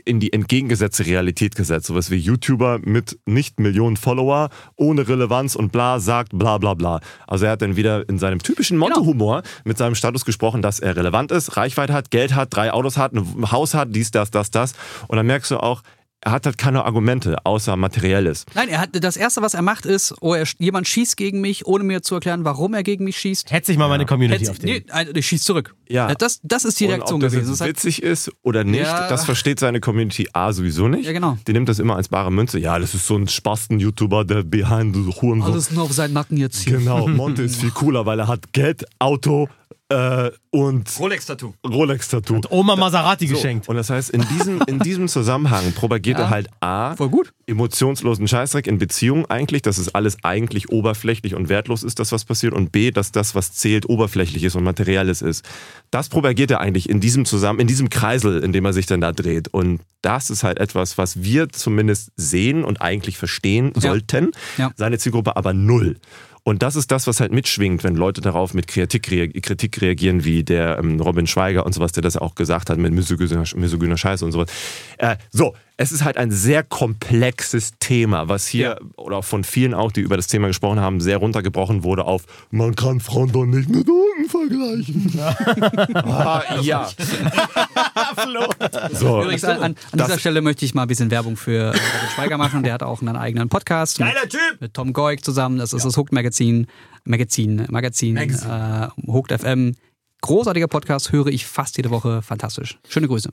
in die entgegengesetzte Realität gesetzt. Sowas wie YouTuber mit nicht Millionen Follower, ohne Relevanz und bla, sagt bla bla bla. Also er hat dann wieder in seinem typischen Monte-Humor mit seinem Status gesprochen, dass er relevant ist, Reichweite hat, Geld hat, drei Autos hat, ein Haus hat, dies, das, das, das. Und dann merkst du auch, er hat halt keine Argumente, außer materielles. Nein, er hat, das Erste, was er macht, ist, oh, er, jemand schießt gegen mich, ohne mir zu erklären, warum er gegen mich schießt. Hetz sich mal meine Community Hetz- auf den. nee, ein- ich schieß zurück. Ja. Das, das ist die Und Reaktion ob das gewesen. Das ist witzig ist oder nicht, Ja. das versteht seine Community A sowieso nicht. Ja, genau. Die nimmt das immer als bare Münze. Ja, das ist so ein Spasten-YouTuber, der behind the Hurensohn. alles nur auf seinen Nacken jetzt hier. Genau, Monte ist viel cooler, weil er hat Geld, Auto äh, und Rolex-Tattoo. Rolex-Tattoo. Oma Maserati So, geschenkt. Und das heißt, in diesem, in diesem Zusammenhang propagiert er halt A, Voll gut. emotionslosen Scheißdreck in Beziehungen eigentlich, dass es alles eigentlich oberflächlich und wertlos ist, das was passiert und B, dass das, was zählt, oberflächlich ist und materielles ist. Das propagiert er eigentlich in diesem zusammen, in diesem Kreisel, in dem er sich dann da dreht. Und das ist halt etwas, was wir zumindest sehen und eigentlich verstehen sollten. Ja. Seine Zielgruppe aber null. Und das ist das, was halt mitschwingt, wenn Leute darauf mit Kritik, rea- Kritik reagieren, wie der ähm, Robin Schweiger und sowas, der das auch gesagt hat mit misogyner, misogyner Scheiße und sowas. Äh, so, es ist halt ein sehr komplexes Thema, was hier oder auch von vielen auch, die über das Thema gesprochen haben, sehr runtergebrochen wurde auf man kann Frauen doch nicht mit Hunden vergleichen. ah, ja. so. Übrigens, an, an, dieser Stelle möchte ich mal ein bisschen Werbung für äh, Robin Schweiger machen. Der hat auch einen eigenen Podcast. Geiler Typ! Mit Tom Goik zusammen. Das ist das Hooked Magazin. Magazin, Magazin, Äh, Hooked FM. Großartiger Podcast, höre ich fast jede Woche. Fantastisch. Schöne Grüße.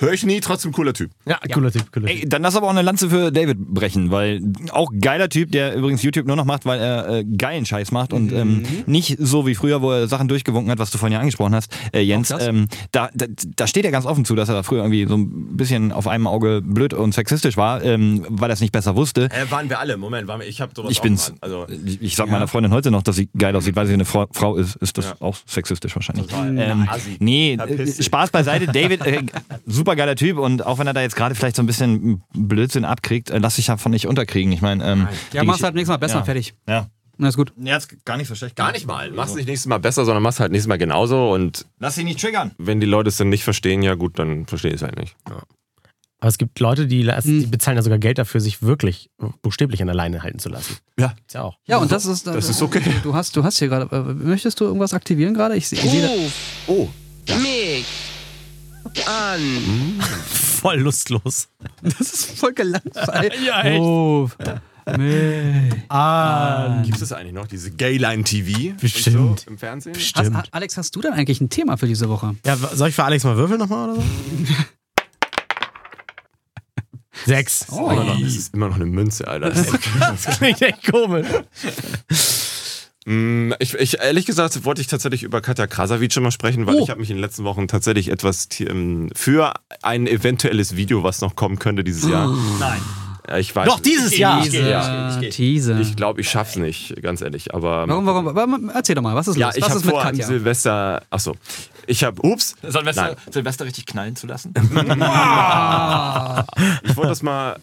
Höre ich nie, trotzdem cooler Typ. Ja, cooler Typ, cooler Typ. Ey, dann lass aber auch eine Lanze für David brechen, weil auch geiler Typ, der übrigens YouTube nur noch macht, weil er äh, geilen Scheiß macht und ähm, nicht so wie früher, wo er Sachen durchgewunken hat, was du vorhin ja angesprochen hast, äh, Jens. Ähm, da, da, da steht er ganz offen zu, dass er früher irgendwie so ein bisschen auf einem Auge blöd und sexistisch war, ähm, weil er es nicht besser wusste. Äh, waren wir alle. Moment, waren wir, ich habe sowas Ich auch bin's. mal. Also, Ich, ich sag meiner Freundin heute noch, dass sie geil aussieht, weil sie eine Frau, Frau ist. Ist das Ja. auch sexistisch wahrscheinlich? Total. Ähm, Assi. nee, äh. Spaß beiseite. David, äh, super geiler Typ und auch wenn er da jetzt gerade vielleicht so ein bisschen Blödsinn abkriegt, äh, lass dich davon nicht unterkriegen. Ich meine, ähm, Ja, mach's halt nächstes Mal besser Ja. und fertig. Ja. Na, ist gut. Ja, ist gar nicht so schlecht. gar nicht mal. Mach's nicht nächstes Mal besser, sondern mach's halt nächstes Mal genauso. Und Lass dich nicht triggern. wenn die Leute es dann nicht verstehen, ja gut, dann verstehe ich es halt nicht. Aber es gibt Leute, die, lassen, Hm. die bezahlen ja sogar Geld dafür, sich wirklich buchstäblich an der Leine halten zu lassen. Ja. Ist ja auch. Ja, und das ist. Das ist okay. Du hast, du hast hier gerade. Äh, möchtest du irgendwas aktivieren gerade? Ich, seh- ich sehe da. Oh, mich an. Voll lustlos. Das ist voll gelangweilt. Ja, echt. Oh, nee. Ah, gibt es eigentlich noch diese Gayline TV? Bestimmt. So Im Fernsehen? Hast, stimmt. Alex, hast du denn eigentlich ein Thema für diese Woche? Ja, soll ich für Alex mal würfeln nochmal oder so? Sechs. Oh, das ist immer noch eine Münze, Alter. Das klingt echt komisch. Mm, ich, ich, ehrlich gesagt wollte ich tatsächlich über Katja Krasavice mal sprechen, weil Oh. ich habe mich in den letzten Wochen tatsächlich etwas ähm, für ein eventuelles Video, was noch kommen könnte dieses Jahr. Nein. Ich weiß, Doch, dieses Jahr. Teaser. Teaser. Ich glaube, ich schaff's nicht, ganz ehrlich. Aber Warum, warum, warum? Erzähl doch mal, was ist ja, los? ich was habe ist mit vor, Katja? Silvester. Achso, ich habe. Ups. Silvester. Silvester richtig knallen zu lassen? Ich wollte das mal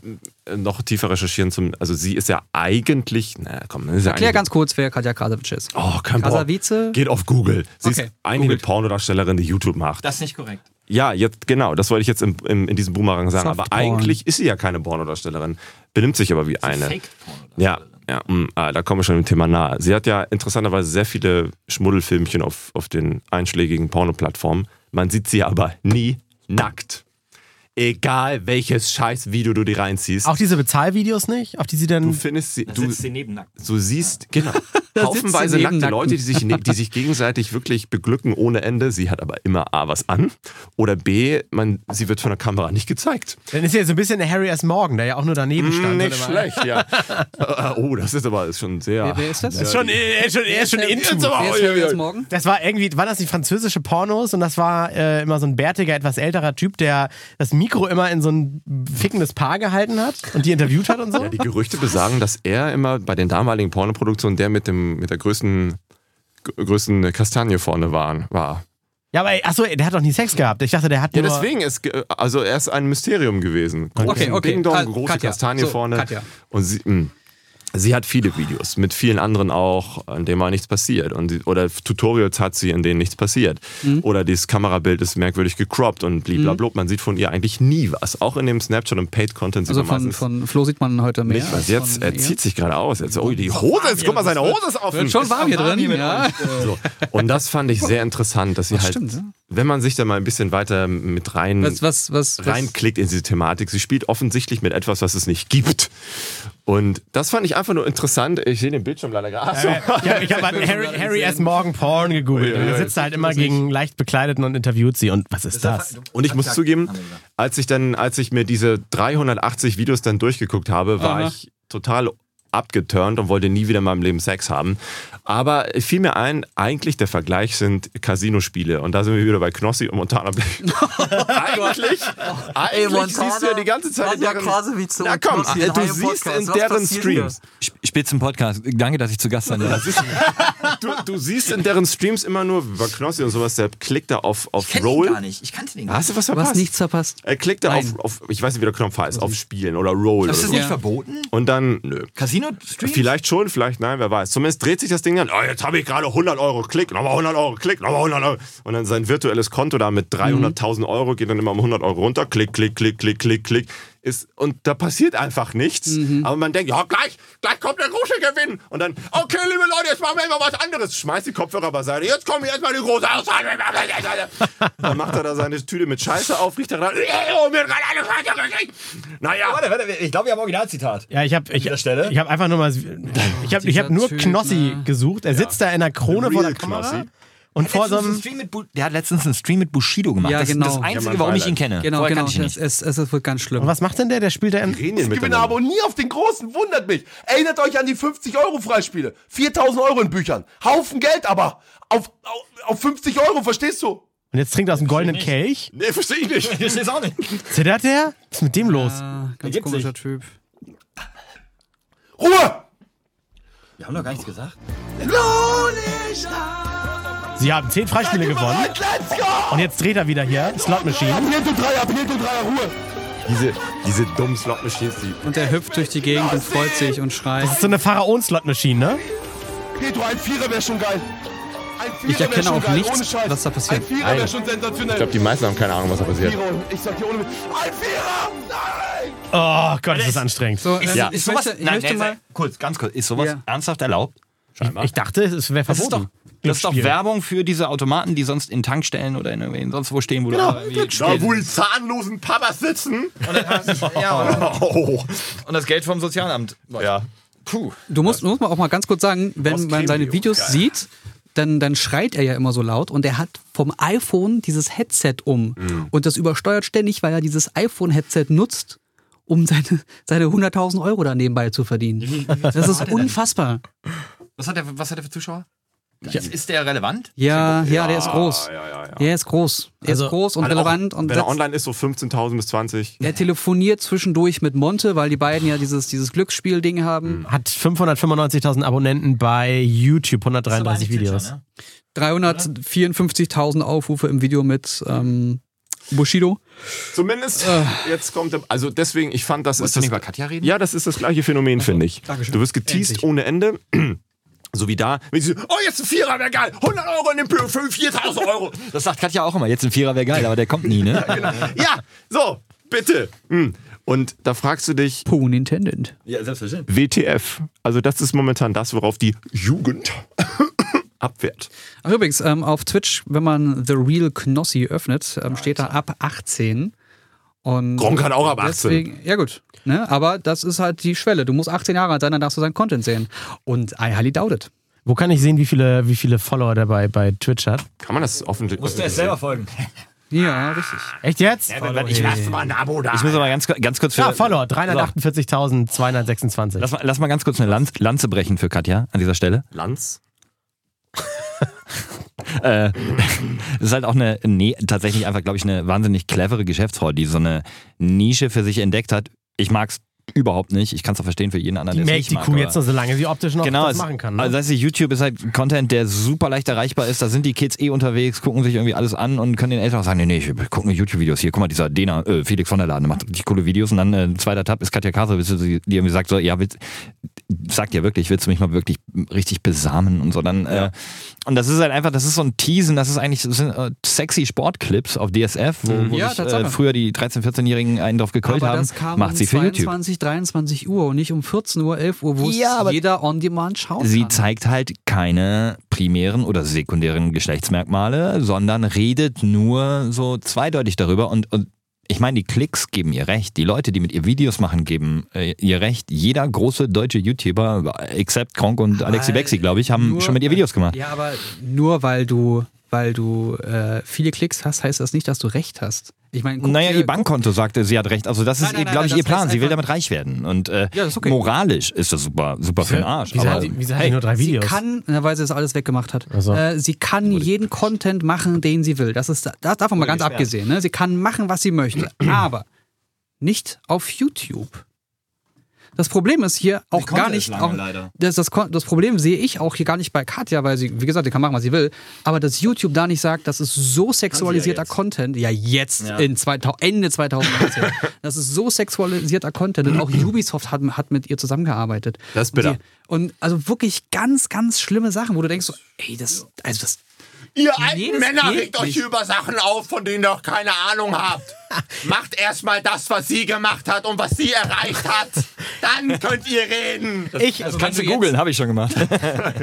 äh, noch tiefer recherchieren. Zum, also sie ist ja eigentlich. Na komm, ist ja Erklär ganz kurz, wer Katja Krasavice ist. Oh, kein Porn. Krasavice? Geht auf Google. Sie Okay, ist eigentlich eine Pornodarstellerin, die YouTube macht. Das ist nicht korrekt. Ja, jetzt genau, das wollte ich jetzt im, im, in diesem Boomerang sagen. Aber Softporn. eigentlich ist sie ja keine Pornodarstellerin. Benimmt sich aber wie eine. Ja, ja mm, ah, da kommen wir schon dem Thema nahe. Sie hat ja interessanterweise sehr viele Schmuddelfilmchen auf, auf den einschlägigen Pornoplattformen. Man sieht sie aber nie nackt. Egal welches Scheißvideo du dir reinziehst. Auch diese Bezahlvideos nicht, auf die sie du dann. findest sie, du, sie nebennackt. du siehst, genau, Da haufenweise sie nackte neben Leute, die sich, ne, die sich gegenseitig wirklich beglücken ohne Ende. Sie hat aber immer A, was an. Oder B, man, sie wird von der Kamera nicht gezeigt. Dann ist ja so ein bisschen der Harry S. Morgan, der ja auch nur daneben stand. Nicht oder was? schlecht, ja. Äh, oh, das ist aber ist schon sehr. Wer, wer ist das? Ist schon, er ist schon, er ist schon into. Das war irgendwie, war das die französische Pornos und das war äh, immer so ein bärtiger, etwas älterer Typ, der das Mikro immer in so ein fickendes Paar gehalten hat und die interviewt hat und so. Ja, die Gerüchte besagen, dass er immer bei den damaligen Pornoproduktionen der mit, dem, mit der größten, größten Kastanie vorne war. war. Ja, aber achso, der hat doch nie Sex gehabt. Ich dachte, der hat Ja, nur... deswegen ist, also er ist ein Mysterium gewesen. Großen Okay, okay. Ding Dong, große Katja. Kastanie So, vorne. Katja. Und sie, mh. Sie hat viele Videos, mit vielen anderen auch, an denen mal nichts passiert. Und oder Tutorials hat sie, in denen nichts passiert. Mhm. Oder dieses Kamerabild ist merkwürdig gecroppt und blablabla. Man sieht von ihr eigentlich nie was. Auch in dem Snapchat und Paid-Content sieht Also man von, von Flo sieht man heute mehr. nicht was. Jetzt, er zieht sich gerade aus. Jetzt, oh, die Hose, jetzt guck mal, seine Hose ist offen. Wird schon warm hier drin, ja. So. Und das fand ich sehr interessant, dass sie halt, stimmt, ja. wenn man sich da mal ein bisschen weiter mit rein was, was, was reinklickt in diese Thematik. Sie spielt offensichtlich mit etwas, was es nicht gibt. Und das fand ich einfach nur interessant. Ich sehe den Bildschirm leider gerade. Ich habe ich hab halt Harry, Harry S. Morgan Porn gegoogelt. Und er sitzt halt immer gegen leicht Bekleideten und interviewt sie. Und was ist das? Und ich muss zugeben, als ich dann, als ich mir diese 380 Videos dann durchgeguckt habe, war Aha. ich total abgeturnt und wollte nie wieder in meinem Leben Sex haben. Aber es fiel mir ein, eigentlich der Vergleich sind Casino-Spiele. Und da sind wir wieder bei Knossi und Montana Black. eigentlich, eigentlich Montana siehst du ja die ganze Zeit in deren... quasi zu Na komm, Knossi in du einem siehst Podcast. in deren Streams. Sp- Spitzenpodcast. Danke, dass ich zu Gast sein darf. Du, du siehst in deren Streams immer nur, bei Knossi und sowas, der klickt da auf, auf Roll. nicht. Ich kannte den Hast du was Du verpasst? hast nichts verpasst. Er klickt da auf, auf, ich weiß nicht, wie der Knopf heißt, auf Spielen oder Roll. Das oder ist so. nicht Ja. verboten? Und dann, nö. Casino-Stream? Vielleicht schon, vielleicht nein, wer weiß. Zumindest dreht sich das Ding dann, oh, jetzt habe ich gerade 100 Euro, klick, nochmal 100 Euro, klick, nochmal 100 Euro. Und dann sein virtuelles Konto da mit 300.000 Euro geht dann immer um 100 Euro runter, klick, klick, klick, klick, klick, klick. Ist, und da passiert einfach nichts. Aber man denkt, ja, gleich, gleich kommt der große Gewinn. Und dann, okay, liebe Leute, jetzt machen wir mal was anderes. Schmeißt die Kopfhörer beiseite. Jetzt kommen jetzt mal die große Aussage. Dann macht er da seine Tüte mit Scheiße auf, riecht da rein. Oh, mir hat gerade eine Scheiße gekriegt. Naja. Warte, warte, ich glaube, wir haben Originalzitat. Ja, ich habe ich, ich hab einfach nur mal. Ich habe ich hab nur Knossi gesucht. Er sitzt da in der Krone vor der Real Kamera. Knossi. Und vor so einem. Stream mit Bu- der hat letztens einen Stream mit Bushido gemacht. Ja, das genau. ist das Einzige, Ja, warum ich ihn kenne. Genau, Vorher genau. ich Es, nicht. es, es wird ganz schlimm. Und was macht denn der? Der spielt da im. Ich gewinne aber nie auf den Großen, wundert mich. Erinnert euch an die 50-Euro-Freispiele. 4000 Euro in Büchern. Haufen Geld aber. Auf, auf, auf 50 Euro, verstehst du? Und jetzt trinkt er aus dem goldenen Kelch. Nee, verstehe ich nicht. Ich weiß auch nicht. Zittert der? Was ist mit dem los? Ah, ganz komischer Typ. Ruhe! Wir haben doch gar nichts gesagt. Sie haben zehn Freispiele gewonnen. Let's go! Und jetzt dreht er wieder hier. Slot Machine. Pinto Dreier, Pinto Dreier, Ruhe! Diese, diese dummen Slot-Machines, die Und er hüpft durch die Gegend und freut sich und schreit. Das ist so eine Pharaon-Slot Machine, ne? Pedro, ein Vierer wäre schon geil. Ich erkenne auch geil, nichts, was da passiert. Ein Vierer wäre schon sensationell. Ich glaube, die meisten haben keine Ahnung, was da passiert. Vierer, ich sag dir ohne. Ein Vierer! Nein! Oh Gott, ist das anstrengend. So, ähm, Ja. ich Ist sowas, möchte, ich nein, möchte nein, mal. kurz, ganz kurz. Ist sowas Ja. ernsthaft erlaubt? Ich dachte, es wäre Das ist verboten. Das ist doch. Werbung für diese Automaten, die sonst in Tankstellen oder in, irgendwie sonst wo stehen, wo Genau, du irgendwie Da, wo die zahnlosen Papas sitzen. ja, Oh. und das Geld vom Sozialamt. Ja. Puh. Du musst, muss man auch mal ganz kurz sagen, wenn man seine Videos geil. sieht, dann, dann schreit er ja immer so laut und er hat vom iPhone dieses Headset um. Mhm. Und das übersteuert ständig, weil er dieses iPhone-Headset nutzt, um seine, seine 100.000 Euro da nebenbei zu verdienen. Das ist unfassbar. Was hat, der, was hat der für Zuschauer? Ist, ist der relevant? Ja, ja, der ist groß. Ja, ja, ja. Der ist groß. Er Also, ist groß und auch, relevant. Und wenn er online ist, so 15.000 bis 20. er telefoniert zwischendurch mit Monte, weil die beiden ja dieses, dieses Glücksspiel-Ding haben. Hat 595.000 Abonnenten bei YouTube, 133 Videos. ne? 354.000 Aufrufe im Video mit ähm, Bushido. Zumindest, jetzt kommt der, also deswegen, ich fand, das Wolltest ist du das, nicht über Katja reden? ja, das ist das gleiche Phänomen, finde ich. Dankeschön. Du wirst geteased Endlich. ohne Ende. So wie da, wenn sie so, oh, jetzt ein Vierer wäre geil, 100 Euro in den Pö, für 4000 Euro. Das sagt Katja auch immer. Jetzt ein Vierer wäre geil, aber der kommt nie, ne? ja, so, bitte. Hm. Und da fragst du dich, Pun intended. Ja, selbstverständlich. WTF, also das ist momentan das, worauf die Jugend abwehrt. Ach übrigens, ähm, auf Twitch, wenn man The Real Knossi öffnet, ähm, steht da ab 18. Und Gronk hat auch ab 18. Deswegen, ja gut, ne? aber das ist halt die Schwelle. Du musst 18 Jahre alt sein, dann darfst du seinen Content sehen. Und I highly doubt it. Wo kann ich sehen, wie viele, wie viele Follower der bei, bei Twitch hat? Kann man das offentlich... folgen. Ja, richtig. Echt jetzt? Ich, ich muss aber ganz, ganz kurz für. Ja, Follower, 348.226. Lass mal, lass mal ganz kurz eine Lanz, Lanze brechen für Katja an dieser Stelle. Lanz? Äh, das ist halt auch eine, nee, tatsächlich einfach, glaube ich, eine wahnsinnig clevere Geschäftsfrau, die so eine Nische für sich entdeckt hat. Ich mag's überhaupt nicht. Ich kann es auch verstehen für jeden anderen, Die der es nicht die mag, Kuh jetzt nur, solange sie optisch noch Genau, das es, machen kann. Ne? also das heißt, YouTube ist halt Content, der super leicht erreichbar ist. Da sind die Kids eh unterwegs, gucken sich irgendwie alles an und können den Eltern auch sagen, nee, nee, ich gucke nur YouTube-Videos. Hier, guck mal, dieser Dena, äh, Felix von der Laden, der macht richtig coole Videos und dann äh, zweiter Tab ist Katja die die irgendwie sagt so, ja, willst, sagt ja wirklich, willst du mich mal wirklich richtig besamen und so dann. Äh, und das ist halt einfach, das ist so ein Teasen, das ist eigentlich das sind, äh, sexy Sportclips auf DSF, wo, wo Ja, sich, äh, früher die 13-, 14-Jährigen einen drauf gekeult Aber haben, das kam macht um sie für YouTube. 22, 23 Uhr und nicht um 14 Uhr, 11 Uhr, wo Ja, jeder on demand schauen Sie kann. zeigt halt keine primären oder sekundären Geschlechtsmerkmale, sondern redet nur so zweideutig darüber und, und ich meine, die Klicks geben ihr recht. Die Leute, die mit ihr Videos machen, geben äh, ihr recht. Jeder große deutsche YouTuber, except Kronk und Alexi Weil Bexi, glaube ich, haben nur- schon mit ihr Videos gemacht. Ja, aber nur weil du, weil du äh, viele Klicks hast, heißt das nicht, dass du recht hast. Ich meine, Naja, ihr Bankkonto sagte, sie hat recht. Also das Nein, ist, glaube ich, nein, ihr Plan. Sie will damit reich werden. Und äh, Ja, ist okay. moralisch ist das super, super für den Arsch. Wieso Aber, hat hat die nur drei Videos? Sie kann, na, weil sie das alles weggemacht hat. Ach so. Äh, sie kann jeden Content machen, den sie will. Das ist das davon mal ganz abgesehen. Ne? Sie kann machen, was sie möchte, aber nicht auf YouTube. Das Problem ist hier auch gar nicht. lange Auch, leider. das, das, das Problem sehe ich auch hier gar nicht bei Katja, weil sie, wie gesagt, sie kann machen, was sie will. Aber dass YouTube da nicht sagt, das ist so sexualisierter Content. Ja, jetzt, Ja. in 2000, Ende 2019. das ist so sexualisierter Content. Und auch Ubisoft hat, hat mit ihr zusammengearbeitet. Das ist Und die- bitter. Und also wirklich ganz, ganz schlimme Sachen, wo du denkst, so, ey, das, also das, Ihr Nee, alten das Männer regt euch nicht. über Sachen auf, von denen ihr doch keine Ahnung habt. Macht erstmal das, was sie gemacht hat und was sie erreicht hat. Dann könnt ihr reden. Ich, Also Kannst du googeln, habe ich schon gemacht.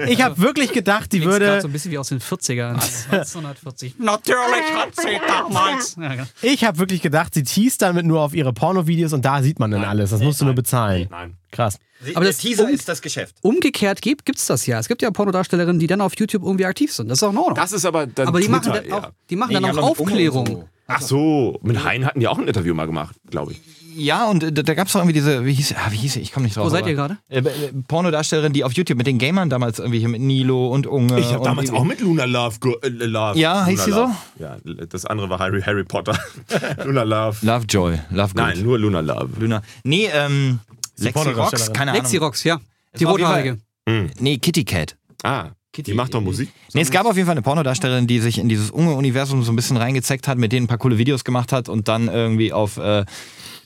ich habe wirklich gedacht, die Klingst grad würde. so ein bisschen wie aus den 40ern. 1940. Natürlich hat sie damals. Genau. Ich habe wirklich gedacht, sie teast damit nur auf ihre Pornovideos und da sieht man dann alles. Das musst du nur bezahlen. Nein. Krass. Aber das um, ist das Geschäft. umgekehrt gibt es das ja. Es gibt ja Pornodarstellerinnen, die dann auf YouTube irgendwie aktiv sind. Das ist auch in Ordnung. Das ist aber dann aber die machen Twitter dann auch, eher. die machen Nee, dann auch Aufklärung. so. Ach so, mit Hein hatten die auch ein Interview mal gemacht, glaube ich. Ja, und äh, da, da gab es doch irgendwie diese, wie hieß, ah, wie hieß sie? Ich komme nicht drauf. Wo seid aber- ihr gerade? Äh, äh, Pornodarstellerin, die auf YouTube mit den Gamern damals irgendwie hier mit Nilo und Unge. Ich habe damals auch mit Luna Love. Äh, Love Ja, Luna heißt sie Love. Ja, das andere war Harry, Harry Potter. Luna Love. Lovejoy, Love Good. Nein, nur Luna Love. Luna. Nee, ähm, Lexi Rox, Pornodarstellerin. keine Ahnung. Lexi Rox, ja. Die auf jeden rothaarige. Nee, Kitty Cat. Ah, die macht doch Musik. Nee, es gab auf jeden Fall eine Pornodarstellerin, die sich in dieses Unge-Universum so ein bisschen reingezeckt hat, mit denen ein paar coole Videos gemacht hat und dann irgendwie auf äh,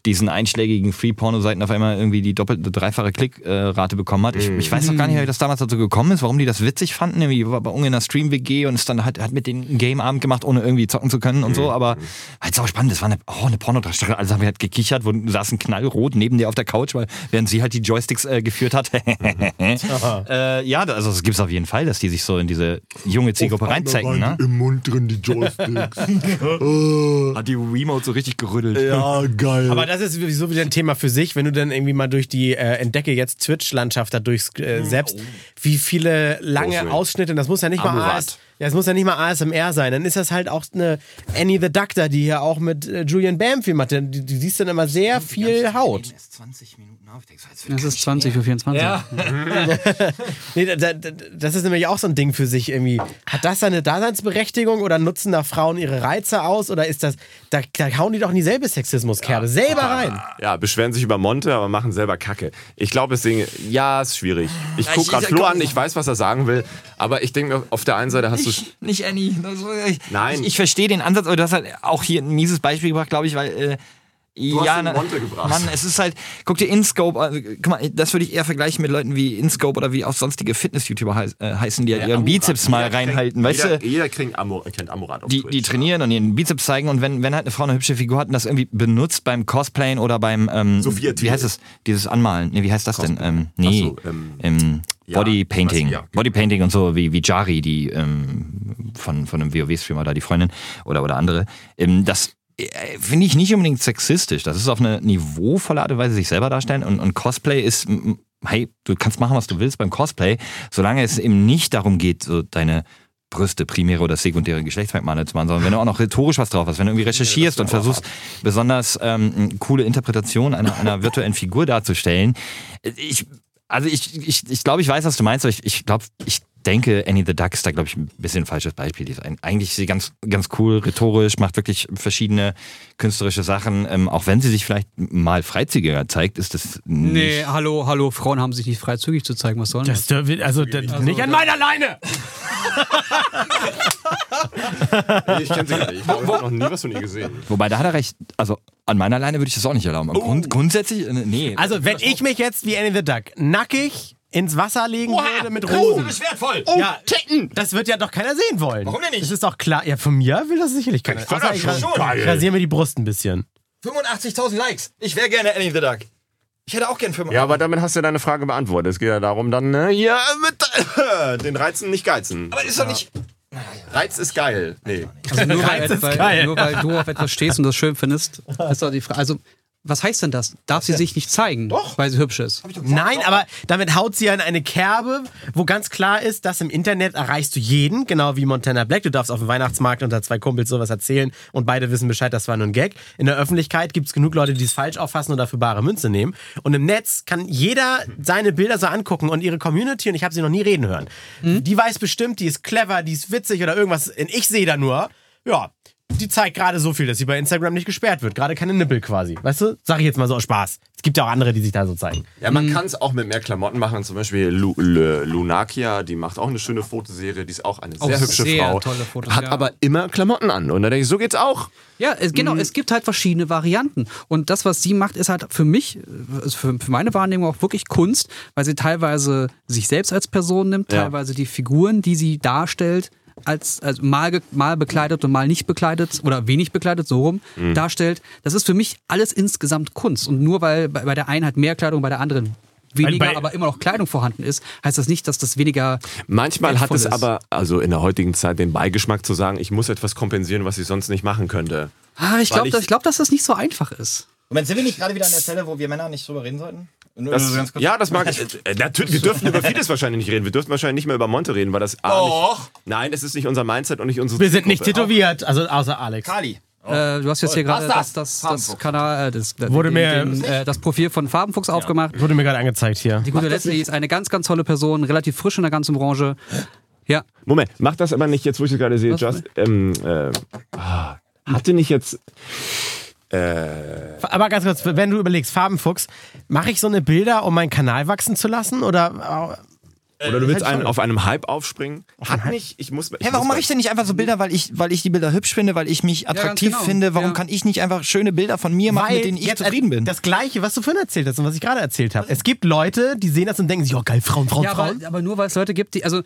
diesen einschlägigen Free-Porno-Seiten auf einmal irgendwie die doppelte, dreifache Klickrate bekommen hat. Ich, ich weiß noch gar nicht, wie das damals dazu gekommen ist, warum die das witzig fanden. Irgendwie war bei Unge in einer Stream-WG und ist dann halt, hat mit denen einen Game-Abend gemacht, ohne irgendwie zocken zu können und so. Aber halt auch spannend. Das war eine, oh, eine Pornodarstellerin. Also haben wir halt gekichert, wo saßen knallrot neben dir auf der Couch, weil während sie halt die Joysticks äh, geführt hat. äh, ja, also es gibt es auf jeden Fall, dass die sich so in diese junge Zielgruppe reinzecken. Ne? Im Mund drin, die Joysticks. Hat die Remote so richtig gerüttelt. ja, geil. Aber das ist sowieso wieder ein Thema für sich, wenn du dann irgendwie mal durch die äh, Entdecke jetzt Twitch-Landschaft da durch äh, selbst, wie viele lange. Ausschnitte, das muss ja nicht mal Amurat. AS, ja, es muss ja nicht mal ASMR sein, dann ist das halt auch eine Annie the Doctor, die hier auch mit äh, Julian Bam-Film hat, die, die siehst dann immer sehr viel Haut. Erst 20 Minuten auf. Ich denk so, jetzt wird Das ist 20 für 24. Ja. Nee, da, da, das ist nämlich auch so ein Ding für sich irgendwie. Hat das eine Daseinsberechtigung oder nutzen da Frauen ihre Reize aus oder ist das, da, da hauen die doch in dieselbe Sexismuskerbe selber rein. Ja, beschweren sich über Monte, aber machen selber Kacke. Ich glaube, deswegen, ja, ist schwierig. Ich Ja, gucke ich- gerade Flo an, ich weiß, was er sagen will, aber ich denke mir, auf der einen Seite hast du. Nicht, Annie. Ich, Nein. Ich, ich verstehe den Ansatz, aber du hast halt auch hier ein mieses Beispiel gebracht, glaube ich, weil. Äh, hast ja, na- gebracht. Mann, es ist halt, guck dir InScope, also, guck mal, das würde ich eher vergleichen mit Leuten wie InScope oder wie auch sonstige Fitness-YouTuber heiß, äh, heißen, die halt ihren Bizeps mal reinhalten, weißt jeder, du? Jeder kriegt Amor, kennt Amorat auf Die, Twitch. die trainieren und ihren Bizeps zeigen und wenn, wenn halt eine Frau eine hübsche Figur hat und das irgendwie benutzt beim Cosplayen oder beim, ähm, Sophia wie heißt es, dieses Anmalen, nee, wie heißt das denn? Ähm, nee, so, ähm, ähm, ja, Bodypainting, ja. Bodypainting und so, wie, wie Jari, die ähm, von, von einem WoW-Streamer da, die Freundin oder, oder andere, ähm, das äh, finde ich nicht unbedingt sexistisch. Das ist auf eine niveauvolle Art und Weise sich selber darstellen und, und Cosplay ist, hey, du kannst machen, was du willst beim Cosplay, solange es eben nicht darum geht, so deine Brüste, primäre oder sekundäre Geschlechtsmerkmale zu machen, sondern wenn du auch noch rhetorisch was drauf hast, wenn du irgendwie recherchierst und versuchst, besonders ähm, eine coole Interpretation einer, einer virtuellen Figur darzustellen. Ich, also ich, ich, ich glaube, ich weiß, was du meinst, aber ich, ich glaube, ich denke, Annie the Duck ist da, glaube ich, ein bisschen ein falsches Beispiel. Die ist ein, eigentlich ist sie ganz, ganz cool, rhetorisch, macht wirklich verschiedene künstlerische Sachen. Ähm, auch wenn sie sich vielleicht mal freizügiger zeigt, ist das nicht Nee, hallo, hallo, Frauen haben sich nicht freizügig zu zeigen. Was soll denn das? Das also, das, nicht an meiner Leine! Ich kenne sie gar nicht. Ich habe noch nie was von ihr gesehen. Wobei, da hat er recht. Also, an meiner Leine würde ich das auch nicht erlauben. Grund, grundsätzlich, äh, nee. Also, wenn ich mich jetzt wie Annie the Duck nackig ins Wasser legen würde mit Rosen. ist wertvoll. ja, das wird ja doch keiner sehen wollen. Warum denn nicht? Das ist doch klar. Ja, von mir will das sicherlich keiner. Ich das ich schon. Ich rasiere mir die Brust ein bisschen. 85.000 Likes. Ich wäre gerne Annie the Duck. Ich hätte auch gern 85. Ja, aber damit hast du deine Frage beantwortet. Es geht ja darum, dann ne, hier mit den Reizen nicht geizen. aber ist doch nicht. Reiz ist geil. Nee. Also nur, weil, Reiz ist weil, geil. nur weil du auf etwas stehst und das schön findest, ist doch die Frage. Also, was heißt denn das? Darf sie sich nicht zeigen, weil sie hübsch ist? Nein, aber damit haut sie ja in eine Kerbe, wo ganz klar ist, dass im Internet erreichst du jeden, genau wie Montana Black. Du darfst auf dem Weihnachtsmarkt unter zwei Kumpels sowas erzählen und beide wissen Bescheid, das war nur ein Gag. In der Öffentlichkeit gibt es genug Leute, die es falsch auffassen und dafür bare Münze nehmen. Und im Netz kann jeder seine Bilder so angucken und ihre Community, und ich habe sie noch nie reden hören, die weiß bestimmt, die ist clever, die ist witzig oder irgendwas. Und ich sehe da nur, ja, die zeigt gerade so viel, dass sie bei Instagram nicht gesperrt wird. Gerade keine Nippel quasi. Weißt du? Sag ich jetzt mal so aus Spaß. Es gibt ja auch andere, die sich da so zeigen. Ja, man kann es auch mit mehr Klamotten machen. Zum Beispiel Lu Lu Lunakia, die macht auch eine schöne Fotoserie. Die ist auch eine sehr Auch hübsche sehr Frau. tolle Fotos, hat ja. aber immer Klamotten an. Und da denke ich, so geht's auch. Ja, es, genau, es gibt halt verschiedene Varianten. Und das, was sie macht, ist halt für mich, äh, für, für meine Wahrnehmung auch wirklich Kunst, weil sie teilweise sich selbst als Person nimmt, Ja. teilweise die Figuren, die sie darstellt, als, als mal, mal bekleidet und mal nicht bekleidet oder wenig bekleidet, so rum, darstellt. Das ist für mich alles insgesamt Kunst. Und nur weil bei, bei der einen halt mehr Kleidung, bei der anderen weniger, bei- aber immer noch Kleidung vorhanden ist, heißt das nicht, dass das weniger Manchmal hat es ist. aber, also in der heutigen Zeit, den Beigeschmack zu sagen, ich muss etwas kompensieren, was ich sonst nicht machen könnte. Ah, ich glaube, ich- dass, ich glaub, dass das nicht so einfach ist. Moment, sind wir nicht gerade wieder an der Stelle, wo wir Männer nicht drüber reden sollten? Das, nur ganz kurz. ja, das mag ich. Äh, natürlich, wir dürfen über vieles wahrscheinlich nicht reden. Wir dürfen wahrscheinlich nicht mehr über Monte reden, weil das A Doch. nicht. Nein, es ist nicht unser Mindset und nicht unsere Wir sind nicht tätowiert, also außer Alex. Kali. Äh, du hast jetzt hier gerade das, das? das, das Kanal, äh, das, Wurde den, mir- den, äh, das Profil von Farbenfuchs aufgemacht. Wurde mir gerade angezeigt hier. Die gute Leslie ist eine ganz, ganz tolle Person, relativ frisch in der ganzen Branche. Ja, Moment, mach das aber nicht jetzt, wo ich es gerade sehe. Was? Just, ähm, äh, ah, hatte nicht jetzt. Aber ganz kurz, wenn du überlegst, Farbenfuchs, mache ich so eine Bilder, um meinen Kanal wachsen zu lassen? Oder Oder du willst einen, auf einem Hype aufspringen? Hat nicht, ich muss. Ich Hä, warum mache ich denn nicht einfach so Bilder, weil ich, weil ich die Bilder hübsch finde, weil ich mich attraktiv genau. finde? Warum Ja. kann ich nicht einfach schöne Bilder von mir machen, mit denen ich zufrieden bin? Das Gleiche, was du vorhin erzählt hast und was ich gerade erzählt habe. Es gibt Leute, die sehen das und denken sich, oh geil, Frauen, Frauen, ja aber, Frauen. aber nur weil es Leute gibt, die, also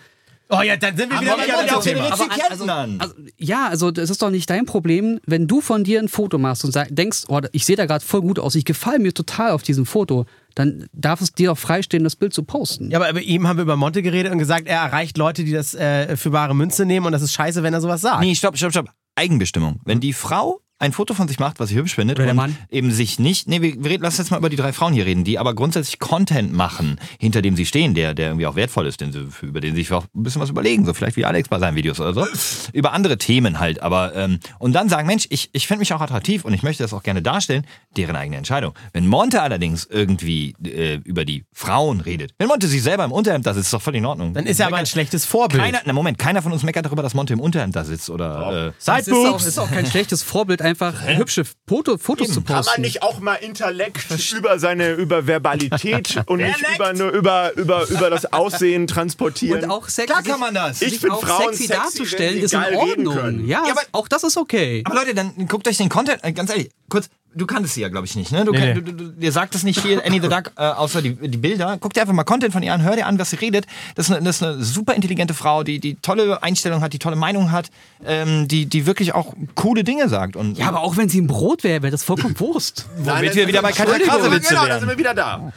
Oh ja, dann sind wir wieder Aber kommt ja dem Thema. Also, an. also, ja, also das ist doch nicht dein Problem, wenn du von dir ein Foto machst und sag, denkst, oh, ich sehe da gerade voll gut aus, ich gefalle mir total auf diesem Foto, dann darf es dir auch freistehen, das Bild zu posten. Ja, aber bei ihm haben wir über Monte geredet und gesagt, er erreicht Leute, die das äh, für bare Münze nehmen und das ist scheiße, wenn er sowas sagt. Nee, stopp, stopp, stopp. Eigenbestimmung. Wenn die Frau ein Foto von sich macht, was sie hübsch findet, Oder der Mann. eben sich nicht, nee, wir, wir reden, lass jetzt mal über die drei Frauen hier reden, die aber grundsätzlich Content machen, hinter dem sie stehen, der, der irgendwie auch wertvoll ist, den sie, über den sie sich auch ein bisschen was überlegen, so vielleicht wie Alex bei seinen Videos oder so, über andere Themen halt, aber, ähm, und dann sagen, Mensch, ich, ich finde mich auch attraktiv und ich möchte das auch gerne darstellen, deren eigene Entscheidung. Wenn Monte allerdings irgendwie äh, über die Frauen redet, wenn Monte sich selber im Unterhemd da sitzt, ist doch völlig in Ordnung. Dann ist er aber ein schlechtes Vorbild. Keiner, na Moment, keiner von uns meckert darüber, dass Monte im Unterhemd da sitzt oder, äh, Das ist auch, ist auch kein schlechtes Vorbild, einfach hübsche Foto, Fotos zu Kann posten. man nicht auch mal Intellekt über seine über Verbalität und nicht über, nur über, über, über das Aussehen transportieren? Und auch sexy, Klar kann man das. Ich sich find auch Frauen sexy, sexy, darzustellen, ist in Ordnung. Ja, Ja, aber- auch das ist okay. Aber Leute, dann guckt euch den Content, äh, ganz ehrlich, kurz, du kanntest sie ja, glaube ich, nicht, ne? Du, Nee, kenn- nee. Du, du, du, dir sagt es nicht viel, Annie the Duck, äh, außer die, die Bilder. Guck dir einfach mal Content von ihr an, hör dir an, was sie redet. Das ist eine, das ist eine super intelligente Frau, die, die tolle Einstellung hat, die tolle Meinung hat, ähm, die, die wirklich auch coole Dinge sagt. Und, Ja, aber auch wenn sie ein Brot wäre, wäre das vollkommen Wurst. womit wir wieder bei Katja Entschuldigung, Krasowitze Genau, da sind wir wieder da.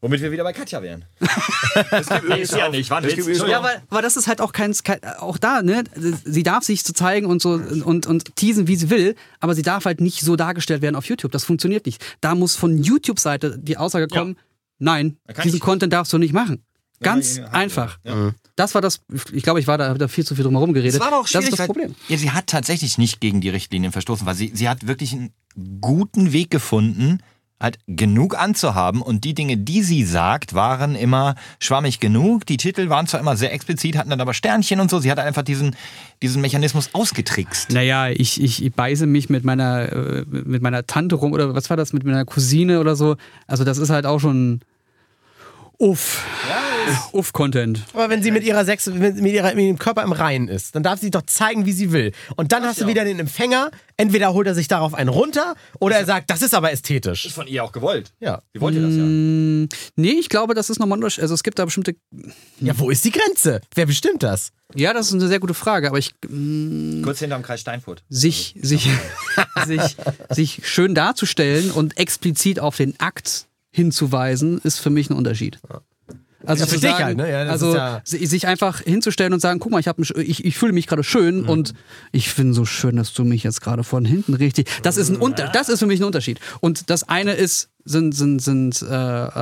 Womit wir wieder bei Katja wären. Ist ja nicht, war Ja, aber, aber das ist halt auch kein, kein auch da, ne? Sie darf sich zu zeigen und so und, und teasen, wie sie will, aber sie darf halt nicht so dargestellt werden auf YouTube. Das funktioniert nicht. Da muss von YouTube-Seite die Aussage kommen, nein, kann diesen ich- Content darfst du nicht machen. Ganz Ja, ja, ja. einfach. Das war das, ich glaube, ich war da, da viel zu viel drum herum geredet. Das war aber auch das schwierig. ist das weil- Problem. Ja, sie hat tatsächlich nicht gegen die Richtlinien verstoßen, weil sie, sie hat wirklich einen guten Weg gefunden, halt genug anzuhaben und die Dinge, die sie sagt, waren immer schwammig genug. Die Titel waren zwar immer sehr explizit, hatten dann aber Sternchen und so. Sie hat einfach diesen, diesen Mechanismus ausgetrickst. Naja, ich, ich beiße mich mit meiner, äh, mit meiner Tante rum oder was war das, mit meiner Cousine oder so. Also das ist halt auch schon. Uff. Uff-Content. Aber wenn sie mit ihrer Sex, mit, mit, ihrer, mit ihrem Körper im Reinen ist, dann darf sie doch zeigen, wie sie will. Und dann hast du wieder den Empfänger. Entweder holt er sich darauf einen runter oder er sagt, das ist aber ästhetisch. von ihr auch gewollt. Ja. Wie wollt ihr das ja? Mm, Nee, ich glaube, das ist nochmal. Also es gibt da bestimmte. Ja, wo ist die Grenze? Wer bestimmt das? Ja, das ist eine sehr gute Frage, aber ich. mm, Kurz hinterm Kreis Steinfurt. sich, sich, sich, sich schön darzustellen und explizit auf den Akt hinzuweisen, ist für mich ein Unterschied. Also, Ja, für dich sagen, halt, ne? Ja, das also ja- si- sich einfach hinzustellen und sagen, guck mal, ich, sch- ich, ich fühle mich gerade schön Mhm. und ich finde so schön, dass du mich jetzt gerade von hinten richtig. Das ist ein Unter das ist für mich ein Unterschied. Und das eine ist sind sind sind äh,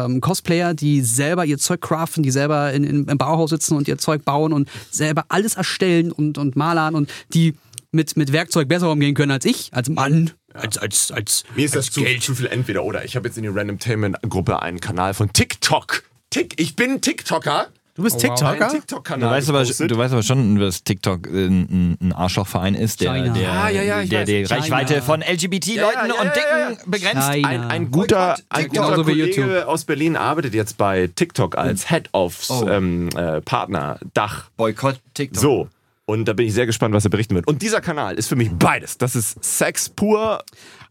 ähm, Cosplayer, die selber ihr Zeug craften, die selber in, in, im Bauhaus sitzen und ihr Zeug bauen und selber alles erstellen und und malern und die mit mit Werkzeug besser umgehen können als ich als Mann. Als, als, als, Mir ist das als zu, zu viel entweder oder. Ich habe jetzt in die Randomtainment-Gruppe einen Kanal von TikTok. Tick, ich bin TikToker. Du bist Einen TikToker? TikTok-Kanal. Du weißt, aber, du weißt aber schon, dass TikTok äh, ein, ein Arschlochverein ist, der, China. der, Ja, ja, ja, der weiß. die China. Reichweite von LGBT-Leuten Ja, ja, ja, und Dicken begrenzt. Ein, ein guter, ein guter Kollege YouTube. aus Berlin arbeitet jetzt bei TikTok als Head of Oh. ähm, äh, Partner Dach. Boykott TikTok. So. Und da bin ich sehr gespannt, was er berichten wird. Und dieser Kanal ist für mich beides. Das ist Sex pur, Ah,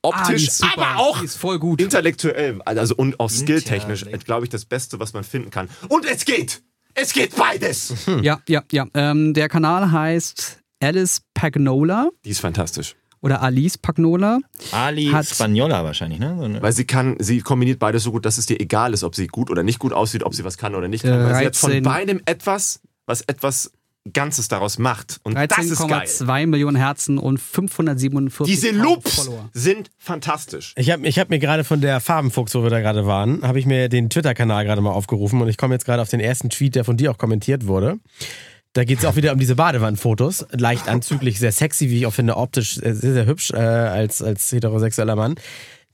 optisch, super. aber auch Die ist voll gut. intellektuell. Also und auch skilltechnisch, glaube ich, das Beste, was man finden kann. Und es geht! Es geht beides! Ja, ja, ja. Ähm, der Kanal heißt Alice Pagnola Die ist fantastisch. oder Alice Pagnola. Ali Hat- Spagnola wahrscheinlich, ne? So eine- Weil sie kann, sie kombiniert beides so gut, dass es dir egal ist, ob sie gut oder nicht gut aussieht, ob sie was kann oder nicht kann. Weil sie hat von 13. beidem etwas, was etwas Ganzes daraus macht. Und das ist geil. 13,2 Millionen Herzen und 547 Diese Loops Follower. sind fantastisch. Ich habe ich hab mir gerade von der Farbenfuchs, wo wir da gerade waren, habe ich mir den Twitter-Kanal gerade mal aufgerufen und ich komme jetzt gerade auf den ersten Tweet, der von dir auch kommentiert wurde. Da geht es auch wieder um diese Badewannenfotos. Leicht anzüglich, sehr sexy, wie ich auch finde, optisch äh, sehr, sehr hübsch äh, als, als heterosexueller Mann.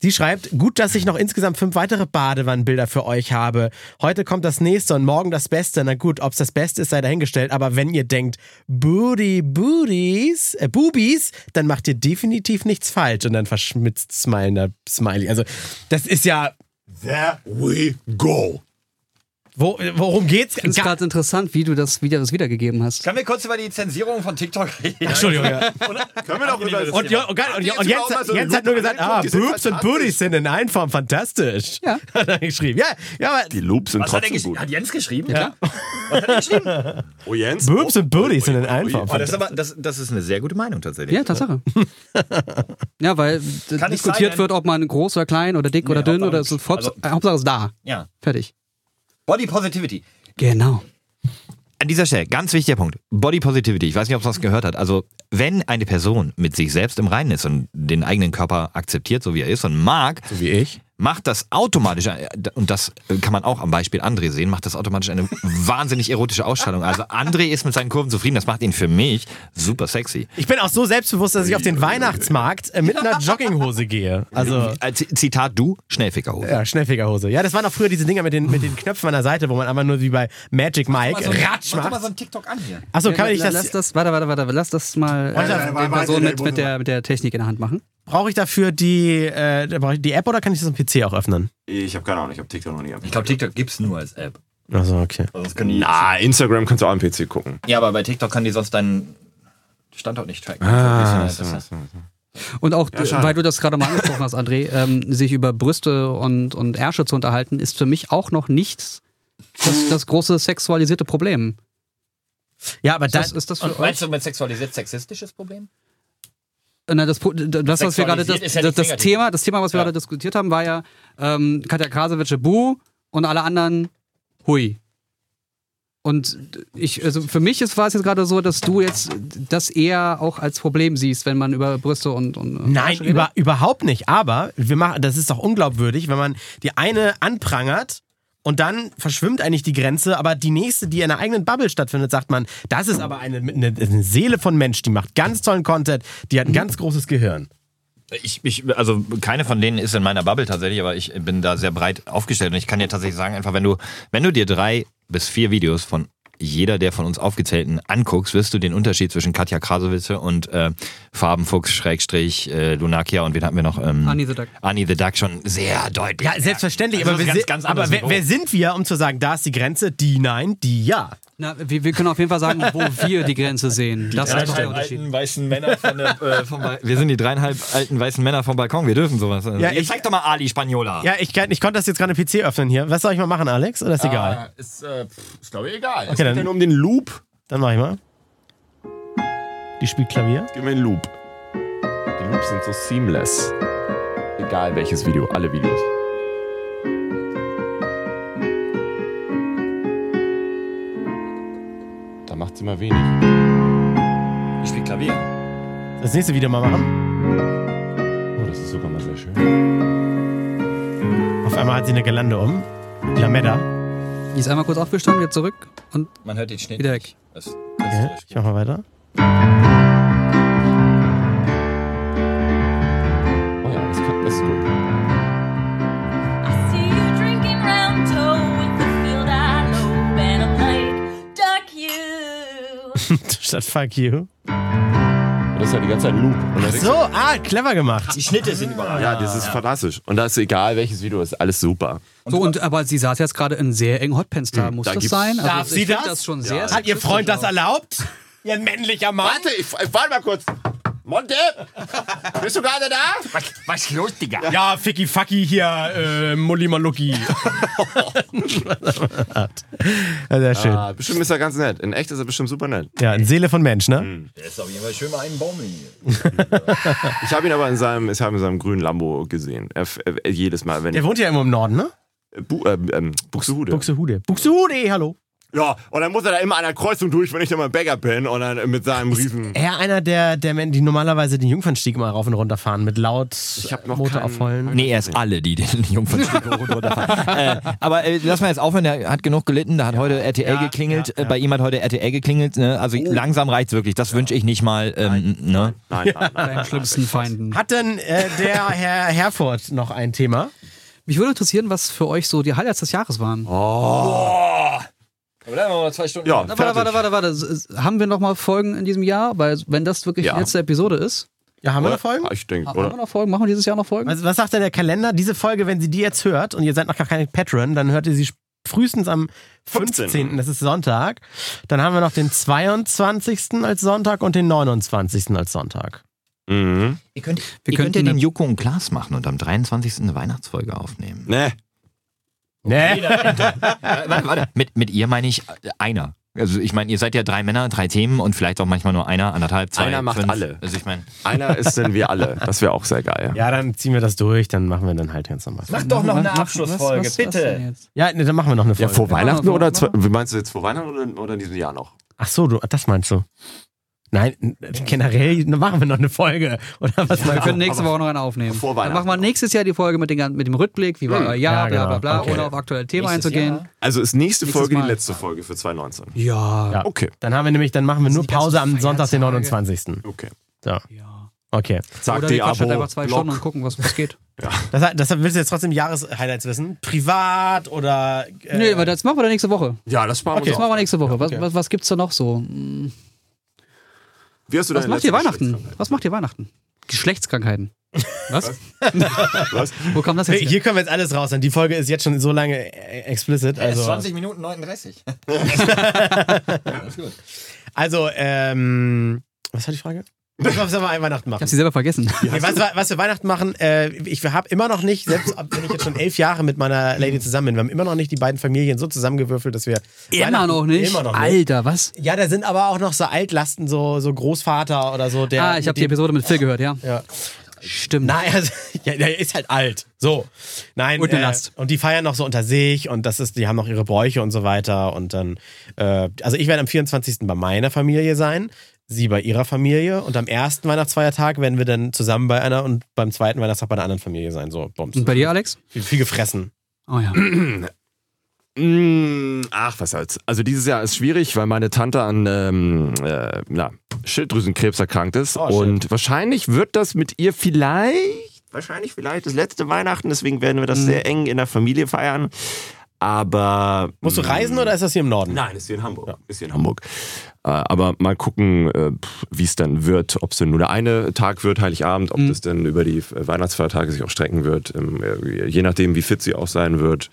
Sie schreibt, gut, dass ich noch insgesamt fünf weitere Badewannenbilder für euch habe. Heute kommt das nächste und morgen das Beste. Na gut, ob es das Beste ist, sei dahingestellt. Aber wenn ihr denkt, Booty, Booties, äh, Boobies, dann macht ihr definitiv nichts falsch. Und dann verschmitzt Smiley. Also, das ist ja, There we go. Wo, worum geht's? Ich finde es gerade interessant, wie du das, wie du das wiedergegeben hast. Können wir kurz über die Zensierung von TikTok reden? Entschuldigung, ja. Können wir doch über Und, Jo- und, und, und, und mal so Jens hat nur gesagt, ah, Boobs und. Booties sind in Einfahrung fantastisch. Ja. Hat er geschrieben. Ja, ja, aber Die Loops sind hat, er trotzdem gesch- gut. hat Jens geschrieben? Ja. Was hat er geschrieben? Oh Jens? Boobs und Booties sind in Einfahrung. Oh, das, ist aber, das, das ist eine sehr gute Meinung tatsächlich. Ja, Tatsache. ja, weil diskutiert sein, wird, ob man groß oder klein oder dick Nee, oder dünn oder also- äh, Hauptsache es ist da. ja. Fertig. Body Positivity. Genau. An dieser Stelle, ganz wichtiger Punkt. Body Positivity. Ich weiß nicht, ob es das gehört hat. Also, wenn eine Person mit sich selbst im Reinen ist und den eigenen Körper akzeptiert, so wie er ist und mag, So wie ich. Macht das automatisch, und das kann man auch am Beispiel André sehen, macht das automatisch eine wahnsinnig erotische Ausstrahlung. Also, André ist mit seinen Kurven zufrieden. Das macht ihn für mich super sexy. Ich bin auch so selbstbewusst, dass ich auf den Weihnachtsmarkt äh, mit einer Jogginghose gehe. Also. Als Zitat du, Schnellfickerhose. Ja, Schnellfegerhose. Ja, das waren auch früher diese Dinger mit den, mit den Knöpfen an der Seite, wo man einfach nur wie bei Magic Mike Ratsch macht. ein TikTok an hier. Achso, kann ich Ja, das. Lass das, warte, warte, warte, lass das mal Warte, äh, warte, den warte, Person warte, mit, mit, der, mit der Technik in der Hand machen. Brauche ich dafür die, äh, brauche ich die App oder kann ich das am PC auch öffnen? Ich habe keine Ahnung, ich habe TikTok noch nie Ich glaube, TikTok gibt's nur als App. Achso, okay. Die, Na, Instagram kannst du auch am PC gucken. ja, aber bei TikTok kann die sonst deinen Standort nicht tracken. Ah, das so, ist, so. Und auch, Ja, weil du das gerade mal angesprochen hast, André, ähm, sich über Brüste und, und Ärsche zu unterhalten, ist für mich auch noch nicht das, das große sexualisierte Problem. Ja, aber Ist dann. das, ist das für Und euch? meinst du mit sexualisiert sexistisches Problem? Na, das, das, was wir gerade, das, ja das, das. Thema, das Thema, was wir Ja. gerade diskutiert haben, war ja ähm, Katja Krasowitsche Bu und alle anderen Hui. Und ich, also für mich ist, war es jetzt gerade so, dass du jetzt das eher auch als Problem siehst, wenn man über Brüste und, und und Nein, über, überhaupt nicht. Aber wir machen, das ist doch unglaubwürdig, wenn man die eine anprangert und dann verschwimmt eigentlich die Grenze, aber die nächste, die in einer eigenen Bubble stattfindet, sagt man, das ist aber eine, eine, eine Seele von Mensch, die macht ganz tollen Content, die hat ein ganz großes Gehirn. Ich, ich, also keine von denen ist in meiner Bubble tatsächlich, aber ich bin da sehr breit aufgestellt und ich kann dir tatsächlich sagen, einfach wenn du, wenn du dir drei bis vier Videos von jeder der von uns aufgezählten anguckst, wirst du den Unterschied zwischen Katja Krasowitze und äh, Farbenfuchs, Schrägstrich, äh, Lunakia und wen hatten wir noch? Ähm, Annie the Duck. Annie the Duck schon sehr deutlich. Ja, selbstverständlich. Also aber ganz, ganz aber wer, wer sind wir, um zu sagen, da ist die Grenze, die nein, die ja? Na, wir, wir können auf jeden Fall sagen, wo wir die Grenze sehen. Das ist der Unterschied. weißen Männer von der, äh, vom Ba- Wir sind die dreieinhalb alten weißen Männer vom Balkon, wir dürfen sowas. Also, Ja, ich- zeigt doch mal Ali Spaniola. Ja, ich, kann, ich konnte das jetzt gerade PC öffnen hier. Was soll ich mal machen, Alex? Oder ist egal? Ist, äh, ist glaube ich egal. Okay, geht dann- ja nur um den Loop. Dann mach ich mal. Die spielt Klavier. Gib mir den Loop. Die Loops sind so seamless. Egal welches Video, alle Videos. Da macht sie mal wenig. Ich spiele Klavier. Das nächste Video mal machen. Oh, das ist sogar mal sehr schön. Auf einmal hat sie eine Gelande um. Lametta. Die ist einmal kurz aufgestanden, wieder zurück und Man hört den Schnitt. wieder weg. Das, das Okay, ich mach mal weiter. Oh ja, das, kann, das ist gut. I see you drinking round toe with the field I lobe and I'm like, duck you. Statt Fuck you. Das ist ja die ganze Zeit Loop. Und dann So, ah, clever gemacht. die Schnitte sind überall. Ja, das ist fantastisch. Und da ist egal welches Video, ist alles super. So, und, aber sie saß jetzt gerade in sehr engen Hotpants da. Muss da das gibt's- sein? Also Darf ich sie find das? das schon sehr Hat ihr Freund das erlaubt? Ihr männlicher Mann? Warte, ich, ich warte mal kurz. Monte, bist du gerade da? Was, was los, Digga? Ja, Ficky Fucky hier, äh, Mulli Maluki. ja, sehr schön. Ah, bestimmt ist er ganz nett. In echt ist er bestimmt super nett. Ja, eine Seele von Mensch, ne? Der ist auf jeden Fall schön mal einen Baum hier. Ich habe ihn aber in seinem, ich habe in seinem grünen Lambo gesehen. Er, er, jedes Mal, wenn Der wohnt ja irgendwo im Norden, ne? Bu, äh, ähm, Buxtehude. Buxtehude. Buxtehude, hallo. Ja, und dann muss er da immer an der Kreuzung durch, wenn ich dann mal Bäcker bin und dann mit seinem riesen. Er einer der, der Männer, die normalerweise den Jungfernstieg mal rauf und runter fahren mit laut Motor keinen- aufheulen. Nee, er ist alle, die den Jungfernstieg hoch und runter fahren. äh, aber äh, lass mal jetzt aufhören, der hat genug gelitten, da hat heute RTL ja, geklingelt, ja, ja. Äh, bei ihm hat heute RTL geklingelt, ne? also langsam reicht's wirklich, das wünsche ich nicht mal, ähm, ne? Nein, nein, nein. Deinen schlimmsten Feinden. Hat denn äh, der Herr Herford noch ein Thema? Mich würde interessieren, was für euch so die Highlights des Jahres waren. Aber dann haben wir noch zwei Stunden. Ja, Na, warte, warte, warte, warte. Haben wir noch mal Folgen in diesem Jahr? Weil wenn das wirklich Ja. die letzte Episode ist, Ja, haben wir Oder? noch Folgen? Ich denke, haben wir oder? noch Folgen? Machen wir dieses Jahr noch Folgen? Was, was sagt denn der Kalender? Diese Folge, wenn sie die jetzt hört und ihr seid noch gar keine Patron, dann hört ihr sie frühestens am 15. 15.. Das ist Sonntag. Dann haben wir noch den 22. als Sonntag und den 29. als Sonntag. Mhm. Ihr könnt, Wir ihr könnt ja könnten den Joko und Klaas machen und am 23. eine Weihnachtsfolge aufnehmen. Nee. Nee. Warte, warte. Mit, mit ihr meine ich äh, einer. Also ich meine, ihr seid ja drei Männer, drei Themen und vielleicht auch manchmal nur einer, anderthalb, zwei, Einer macht fünf. alle. Also ich meine, Einer ist denn wir alle. Das wäre auch sehr geil. Ja, dann ziehen wir das durch, dann machen wir dann halt ganz normal. mach doch noch eine Was- was- Abschlussfolge, was- was bitte. jetzt? Ja, nee, dann machen wir noch eine Ja, Folge. vor Weihnachten oder zwei, wie meinst du jetzt vor Weihnachten oder, oder in diesem Jahr noch? Ach so, du, das meinst du? Nein, generell machen wir noch eine Folge. Oder was Wir meinst können nächste Woche noch eine aufnehmen. Vor Dann machen wir nächstes Jahr die Folge mit, den, mit dem Rückblick, wie war euer Jahr, Ja, genau. bla bla bla, Okay. ohne auf aktuelle Themen Nächstes einzugehen. Jahr. Also ist nächste Nächstes Folge Mal. die letzte Folge für 2019. Ja. Ja. Okay, Dann haben wir nämlich, dann machen wir nur Pause am Sonntag, den Feiertage. 29. okay. So, ja. okay. Sag Oder die wir quatschen halt Abo, einfach zwei Blog. Stunden und gucken, was, was geht. Das, heißt- deshalb willst du jetzt trotzdem Jahreshighlights wissen? Privat oder. Äh, Nee, aber das machen wir dann nächste Woche. Ja, das sparen Okay. Das wir machen wir nächste Woche. Was, Okay. was, was gibt's da noch so? Hm, Wie hast du Was macht ihr Weihnachten? Was macht ihr Weihnachten? Geschlechtskrankheiten. Was? Was? Wo kam das jetzt? Hey, hier können wir jetzt alles raus. Die Folge ist jetzt schon so lange äh, explicit. Also, 20 Minuten 39. also ähm, was war die Frage? Was wir an Weihnachten Ich machen? hab sie selber vergessen. Nee, was, was wir Weihnachten machen, äh, ich habe immer noch nicht, selbst wenn ich jetzt schon elf Jahre mit meiner Lady zusammen bin, wir haben immer noch nicht die beiden Familien so zusammengewürfelt, dass wir. Immer noch nicht. Immer noch nicht. Alter, was? Ja, da sind aber auch noch so Altlasten, so, so Großvater oder so. Der, ah, ich habe die Episode mit Phil gehört, ja. Ja. Stimmt. Nein, also, ja, der ist halt alt. So. Nein. Und äh. Und die feiern noch so unter sich und das ist, die haben noch ihre Bräuche und so weiter. Und dann, äh, also ich werde am 24. bei meiner Familie sein, sie bei ihrer Familie und am ersten Weihnachtsfeiertag werden wir dann zusammen bei einer und beim zweiten Weihnachtstag bei einer anderen Familie sein. So, Bums. Und bei dir, Alex? Viel, viel gefressen. Oh ja. Mm, Ach, was soll's. Also dieses Jahr ist schwierig, weil meine Tante an ähm, äh, na, Schilddrüsenkrebs erkrankt ist. Oh, shit. und wahrscheinlich wird das mit ihr vielleicht, wahrscheinlich vielleicht das letzte Weihnachten. Deswegen werden wir das Mhm. sehr eng in der Familie feiern. Aber. Musst du reisen oder ist das hier im Norden? Nein, ist hier in Hamburg. Ist hier in Hamburg. Äh, aber mal gucken, äh, wie es dann wird, ob es denn nur der eine Tag wird, Heiligabend, ob das dann über die Weihnachtsfeiertage sich auch strecken wird, ähm, äh, je nachdem, wie fit sie auch sein wird.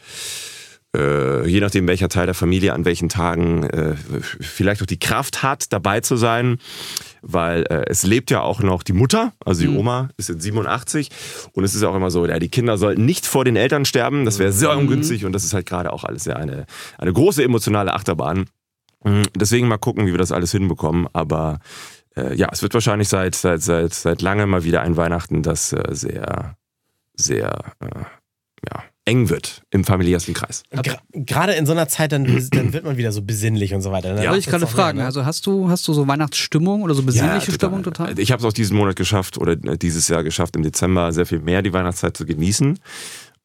Äh, je nachdem, welcher Teil der Familie an welchen Tagen äh, vielleicht auch die Kraft hat, dabei zu sein, weil äh, es lebt ja auch noch die Mutter, also die Oma ist jetzt 87 und es ist auch immer so, ja, die Kinder sollten nicht vor den Eltern sterben, das wäre sehr ungünstig und das ist halt gerade auch alles ja eine, eine große emotionale Achterbahn. Mm, Deswegen mal gucken, wie wir das alles hinbekommen. Aber äh, ja, es wird wahrscheinlich seit, seit, seit, seit langem mal wieder ein Weihnachten, das äh, sehr, sehr äh, ja, eng wird im familiärsten Kreis. Gerade in so einer Zeit, dann, dann wird man wieder so besinnlich und so weiter. ne? Ja. Ich gerade fragen. ne? Also hast du, hast du so Weihnachtsstimmung oder so besinnliche Stimmung total? Ich habe es auch diesen Monat geschafft oder äh, dieses Jahr geschafft, im Dezember sehr viel mehr die Weihnachtszeit zu genießen.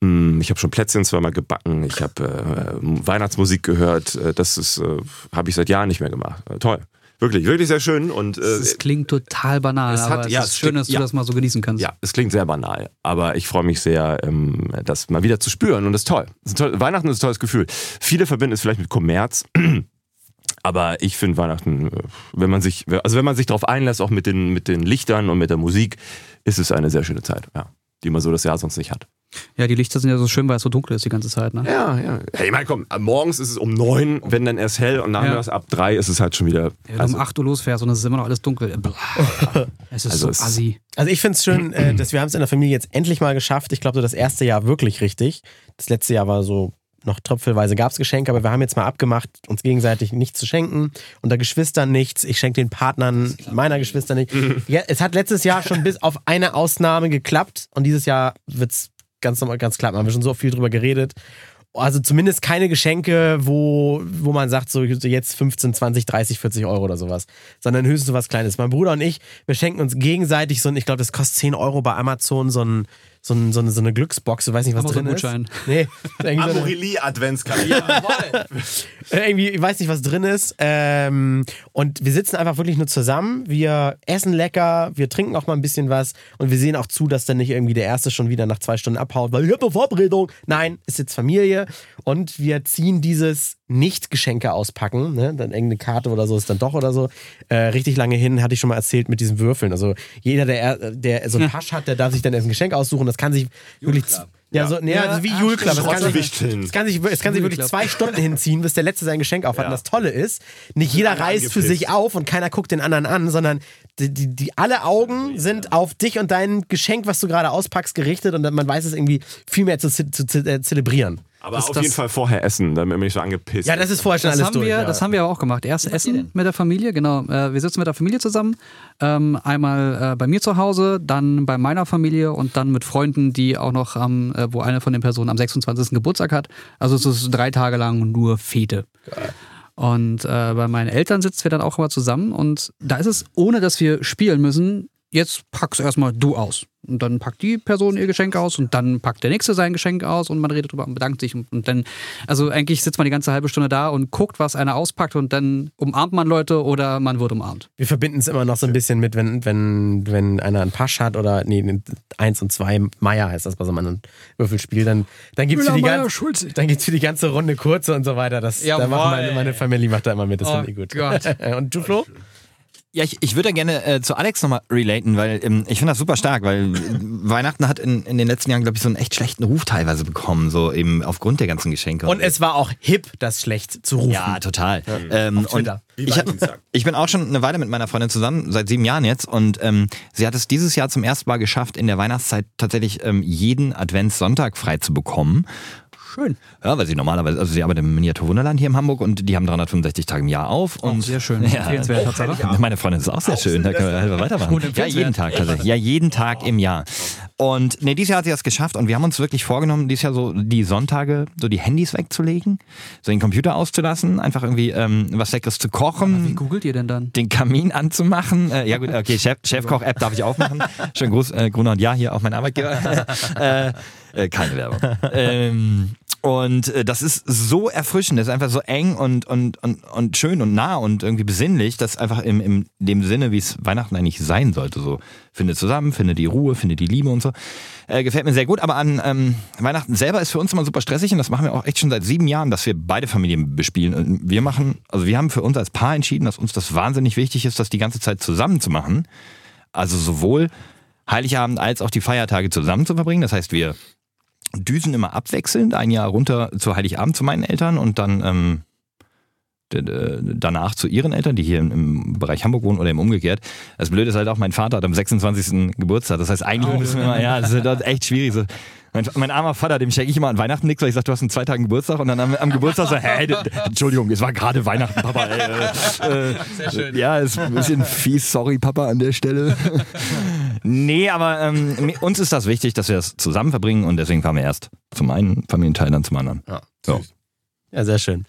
Mm, Ich habe schon Plätzchen zweimal gebacken, ich habe äh, Weihnachtsmusik gehört. Äh, Das ist, äh, habe ich seit Jahren nicht mehr gemacht. Äh, toll. Wirklich, wirklich sehr schön. Und äh, Es klingt total banal, es hat- aber es ja, ist es schön, dass du ja. das mal so genießen kannst. Ja, es klingt sehr banal, aber ich freue mich sehr, ähm, das mal wieder zu spüren und das ist toll. Das ist toll. Weihnachten ist ein tolles Gefühl. Viele verbinden es vielleicht mit Kommerz, aber ich finde Weihnachten, äh, wenn man sich, also wenn man sich darauf einlässt, auch mit den, mit den Lichtern und mit der Musik, ist es eine sehr schöne Zeit, ja, die man so das Jahr sonst nicht hat. Ja, die Lichter sind ja so schön, weil es so dunkel ist die ganze Zeit. Ne? Ja, ja. Hey, mein komm, morgens ist es um neun, wenn dann erst hell und nachmittags ab drei ist es halt schon wieder. Wenn du um 8 Uhr losfährst und es ist immer noch alles dunkel. Es ist Also so es- assi. Also ich finde es schön, äh, dass wir haben es in der Familie jetzt endlich mal geschafft. Ich glaube, so das erste Jahr wirklich richtig. Das letzte Jahr war so noch tröpfelweise gab es Geschenke, aber wir haben jetzt mal abgemacht, uns gegenseitig nichts zu schenken. Unter Geschwistern nichts. Ich schenke den Partnern meiner Geschwister nicht. Ja, es hat letztes Jahr schon bis auf eine Ausnahme geklappt und dieses Jahr wird es ganz normal, ganz klar. Haben wir schon so viel drüber geredet. Also zumindest keine Geschenke, wo, wo man sagt, so jetzt 15, 20, 30, 40 Euro oder sowas. Sondern höchstens so was Kleines. Mein Bruder und ich, wir schenken uns gegenseitig so ein, ich glaube, das kostet 10 Euro bei Amazon, so, ein, so, ein, so, eine, so eine Glücksbox. Du weißt nicht, was drin ist. Amazon-Gutschein. Nee, irgendwie so Amorelie Adventskalender. irgendwie, ich weiß nicht, was drin ist. Ähm, und wir sitzen einfach wirklich nur zusammen. Wir essen lecker, wir trinken auch mal ein bisschen was und wir sehen auch zu, dass dann nicht irgendwie der Erste schon wieder nach zwei Stunden abhaut, weil ich habe eine Verabredung. Nein, ist jetzt Familie und wir ziehen dieses Nicht-Geschenke auspacken, ne? dann irgendeine Karte oder so ist dann doch oder so. Äh, richtig lange hin, hatte ich schon mal erzählt mit diesen Würfeln. Also jeder, der, der so einen Pasch hat, der darf sich dann erst ein Geschenk aussuchen. Das kann sich wirklich. Ja, so, nee, also wie ah, Club. stimmt. Es kann, sich, es, kann sich, es kann sich wirklich Club. zwei Stunden hinziehen, bis der Letzte sein Geschenk aufhat. Und das Tolle ist, nicht jeder reißt für angepisst. sich auf und keiner guckt den anderen an, sondern die, die, die alle Augen sind auf dich und dein Geschenk, was du gerade auspackst, gerichtet und dann- man weiß es irgendwie viel mehr zu, zu, ze- äh, zelebrieren. Aber Das- auf das- jeden Fall vorher essen, damit man nicht so angepisst Ja, das ist vorher schon Das alles haben, durch. wir, ja. das haben wir aber auch gemacht. Erst Essen mit der Familie, genau. Äh, wir sitzen mit der Familie zusammen. Ähm, einmal äh, bei mir zu Hause, dann bei meiner Familie und dann mit Freunden, die auch noch am, äh, wo eine von den Personen am 26. Geburtstag hat. Also es ist drei Tage lang nur Fete. Und äh, bei meinen Eltern sitzen wir dann auch immer zusammen und da ist es, ohne dass wir spielen müssen, jetzt packst erstmal du aus. Und dann packt die Person ihr Geschenk aus und dann packt der Nächste sein Geschenk aus und man redet drüber und bedankt sich. Und, und dann, also eigentlich sitzt man die ganze halbe Stunde da und guckt, was einer auspackt und dann umarmt man Leute oder man wird umarmt. Wir verbinden es immer noch so ein bisschen mit, wenn, wenn, wenn einer einen Pasch hat oder, nee, eins und zwei, Meier heißt das bei so einem Würfelspiel, dann, dann gibt es für, die ganze- dann gibt's für die ganze Runde kurze und so weiter. Das, da Jawohl. macht meine, meine Familie macht da immer mit, das Oh finde ich gut. Gott. und du, Flo? Ja, ich, ich würde gerne äh, zu Alex nochmal relaten, weil ähm, ich finde das super stark, weil äh, Weihnachten hat in, in den letzten Jahren, glaube ich, so einen echt schlechten Ruf teilweise bekommen, so eben aufgrund der ganzen Geschenke. Und es war auch hip, das schlecht zu rufen. Ja, total. Ähm, Auf und ich, hab, ich bin auch schon eine Weile mit meiner Freundin zusammen, seit sieben Jahren jetzt. Und ähm, sie hat es dieses Jahr zum ersten Mal geschafft, in der Weihnachtszeit tatsächlich ähm, jeden Adventssonntag frei zu bekommen. Schön. Ja, weil sie normalerweise, also sie arbeitet im Miniaturwunderland hier in Hamburg und die haben 365 Tage im Jahr auf. Und sehr schön. Ja, Empfehlenswert, Tatsache. meine Freundin ist auch sehr schön, da können wir halt weitermachen. Ja, jeden Tag tatsächlich. Ja, jeden Tag im Jahr. Und nee, dieses Jahr hat sie das geschafft und wir haben uns wirklich vorgenommen, dieses Jahr so die Sonntage, so die Handys wegzulegen, so den Computer auszulassen, einfach irgendwie ähm, was Leckeres zu kochen. Wie googelt ihr denn dann? den Kamin anzumachen. Äh, ja gut, okay, Chef, Chefkoch-App darf ich aufmachen. Schönen Gruß, äh, Gruner und Ja hier auf mein Arbeitgeber. äh, äh, keine Werbung. ähm, Und äh, das ist so erfrischend, das ist einfach so eng und, und, und, und schön und nah und irgendwie besinnlich, dass einfach im, im dem Sinne, wie es Weihnachten eigentlich sein sollte. So, finde zusammen, finde die Ruhe, finde die Liebe und so. Äh, gefällt mir sehr gut, aber an ähm, Weihnachten selber ist für uns immer super stressig und das machen wir auch echt schon seit sieben Jahren, dass wir beide Familien bespielen. Und wir machen, also wir haben für uns als Paar entschieden, dass uns das wahnsinnig wichtig ist, das die ganze Zeit zusammen zu machen. Also sowohl Heiligabend als auch die Feiertage zusammen zu verbringen. Das heißt, wir düsen immer abwechselnd, ein Jahr runter zu Heiligabend zu meinen Eltern und dann ähm, danach zu ihren Eltern, die hier im, im Bereich Hamburg wohnen oder im umgekehrt. Das Blöde ist halt auch, mein Vater hat am 26. Geburtstag. Das heißt, eigentlich müssen wir immer, ja, das ist halt echt schwierig. So. Mein, mein armer Vater, dem schenke ich immer an Weihnachten nichts, weil ich sage, du hast in zwei Tagen Geburtstag und dann am, am Geburtstag so, hä, Entschuldigung, es war gerade Weihnachten, Papa. Ey, äh, äh, ja, ist ein bisschen fies, sorry, Papa, an der Stelle. nee, aber ähm, uns ist das wichtig, dass wir das zusammen verbringen und deswegen fahren wir erst zum einen Familienteil, dann zum anderen. Ja. So. Ja, sehr schön.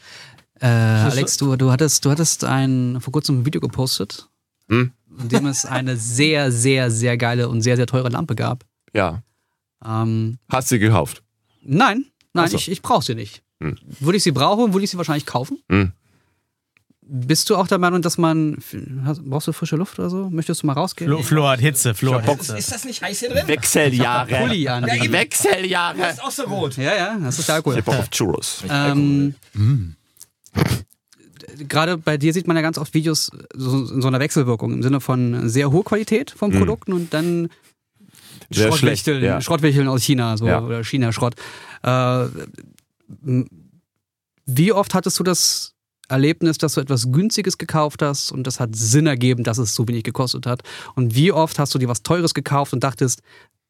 Äh, Alex, du, du, hattest, du hattest ein, vor kurzem ein Video gepostet, Hm? in dem es eine sehr, sehr, sehr geile und sehr, sehr teure Lampe gab. Ja. Ähm, Hast du gekauft? nein, nein, so. ich, ich brauche sie nicht. Hm. Würde ich sie brauchen, würde ich sie wahrscheinlich kaufen. Hm. Bist du auch der Meinung, dass man. Brauchst du frische Luft oder so? Möchtest du mal rausgehen? Flo, Flo hat Hitze, Flo hat. Hitze. Ist das nicht heiß hier drin? Wechseljahre. Pulli an. Ja. Wechseljahre. Das ist auch so rot. Ja, ja, das ist der Alkohol. Ich hab Bock auf Churros. Ähm, Gerade bei dir sieht man ja ganz oft Videos so, in so einer Wechselwirkung im Sinne von sehr hohe Qualität von Produkten und dann Sehr schlecht, Schrottwichteln, ja. Schrottwichteln aus China so, Ja. oder China-Schrott. Äh, wie oft hattest du das Erlebnis, dass du etwas Günstiges gekauft hast und das hat Sinn ergeben, dass es so wenig gekostet hat? Und wie oft hast du dir was Teures gekauft und dachtest,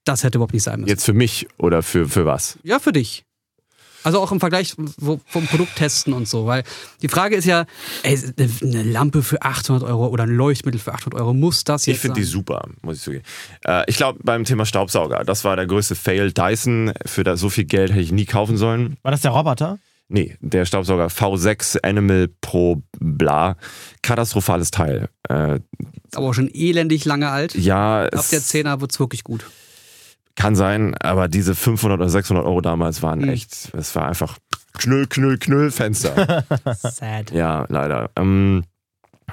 das hätte überhaupt nicht sein müssen? Jetzt für mich oder für, für was? Ja, für dich. Also auch im Vergleich vom Produkt testen und so. Weil die Frage ist ja, ey, eine Lampe für 800 Euro oder ein Leuchtmittel für 800 Euro, muss das jetzt Ich finde die super, muss ich zugeben. Äh, ich glaube, beim Thema Staubsauger, das war der größte Fail. Dyson, für da so viel Geld hätte ich nie kaufen sollen. War das der Roboter? Nee, der Staubsauger V6 Animal Pro Bla. Katastrophales Teil. Äh, Aber auch schon elendig lange alt. ja, Ab der 10er wird es wirklich gut. Kann sein, aber diese 500 oder 600 Euro damals waren Hm. echt, es war einfach Knüll, Knüll, Knüll Fenster. Sad. ja, leider. Ähm,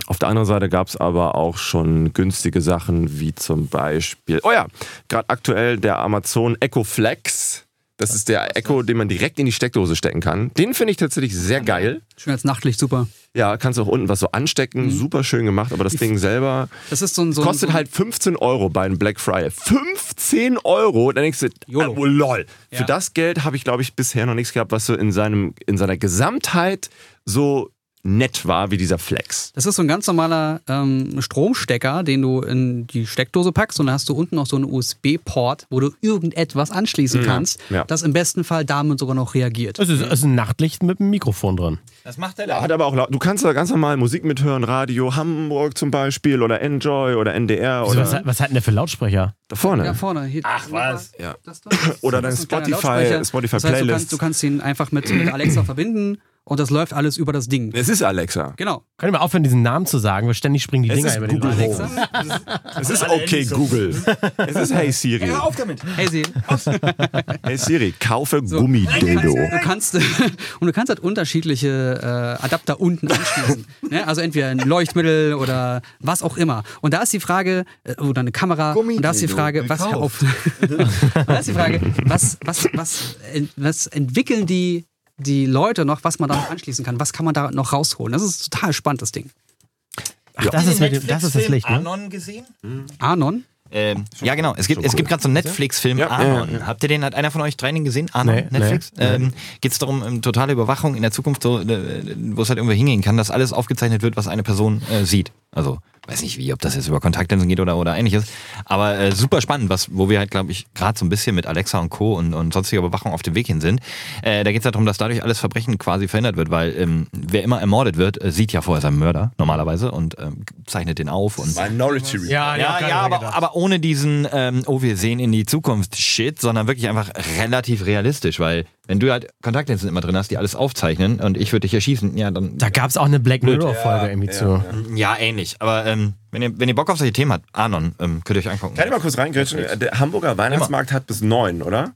auf der anderen Seite gab es aber auch schon günstige Sachen, wie zum Beispiel, oh ja, gerade aktuell der Amazon Echo Flex. Das ist der Echo, den man direkt in die Steckdose stecken kann. Den finde ich tatsächlich sehr geil. Schön als Nachtlicht, super. Ja, kannst auch unten was so anstecken. Super schön gemacht, aber das Ding selber Das ist so ein. So kostet so halt 15 Euro bei einem Black Friday. 15 Euro? Dann denkst du, YOLO. oh lol. Ja. Für das Geld habe ich, glaube ich, bisher noch nichts gehabt, was so in, seinem, in seiner Gesamtheit so nett war wie dieser Flex. Das ist so ein ganz normaler ähm, Stromstecker, den du in die Steckdose packst und dann hast du unten noch so einen USB-Port, wo du irgendetwas anschließen kannst, ja. das im besten Fall damit sogar noch reagiert. Es ist, ist ein Nachtlicht mit einem Mikrofon drin. Das macht er Ja, hat aber auch laut. Du kannst da ganz normal Musik mithören, Radio Hamburg zum Beispiel oder Enjoy oder NDR Wieso, oder was, hat- was hat denn der für Lautsprecher? da vorne. Ja, vorne. Hier, Ach, was? Ja. Das da. Oder Das dein Spotify. Spotify das heißt, du Playlist. kannst, du kannst ihn einfach mit, mit Alexa verbinden und das läuft alles über das Ding. Es ist Alexa. Genau. Könnt ihr mal aufhören, diesen Namen zu sagen, weil ständig springen die Es Dinger ist über den Google. Home. Es ist okay Google. Es ist Hey Siri. Hör auf damit. Hey, sie. Hey Siri, kaufe So. Gummidildo. Du kannst, und du kannst halt unterschiedliche äh, Adapter unten anschließen. ne? Also entweder ein Leuchtmittel oder was auch immer. Und da ist die Frage, äh, oder eine Kamera, und da ist die Frage, was, hör auf. da ist die Frage, was, was, was, ent- was entwickeln die, die Leute noch, was man da noch anschließen kann? Was kann man da noch rausholen? Das ist total spannend, das Ding. Ach, das ist, mit das ist das Licht, ne? Anon gesehen? Anon? Ähm, ja, genau. Es gibt, es gibt gerade so einen Netflix-Film Ja, Anon. ja, ja. Habt ihr den, hat einer von euch dreien den gesehen? Anon, Nee, Netflix? nee, ähm, Geht es darum, ähm, totale Überwachung in der Zukunft, so, äh, wo es halt irgendwo hingehen kann, dass alles aufgezeichnet wird, was eine Person äh, sieht. Also, weiß nicht wie, ob das jetzt über Kontaktlinsen geht oder, oder ähnliches. Aber äh, super spannend, was, wo wir halt, glaube ich, gerade so ein bisschen mit Alexa und Co. und, und sonstiger Überwachung auf dem Weg hin sind. Äh, da geht es halt darum, dass dadurch alles Verbrechen quasi verhindert wird, weil ähm, wer immer ermordet wird, äh, sieht ja vorher seinen Mörder normalerweise und ähm, zeichnet den auf und Minority Report. Ja, ja, ja, aber, aber ohne diesen, ähm, oh, wir sehen in die Zukunft Shit, sondern wirklich einfach relativ realistisch, weil wenn du halt Kontaktlinsen immer drin hast, die alles aufzeichnen und ich würde dich erschießen, ja, dann. Da gab es auch eine Black Mirror-Folge irgendwie zu. Ja, ähnlich. Aber ähm, wenn, ihr, wenn ihr Bock auf solche Themen habt, Anon, ähm, könnt ihr euch angucken. Kann ich mal kurz reingrätschen? Der Hamburger Weihnachtsmarkt hat bis neun, oder?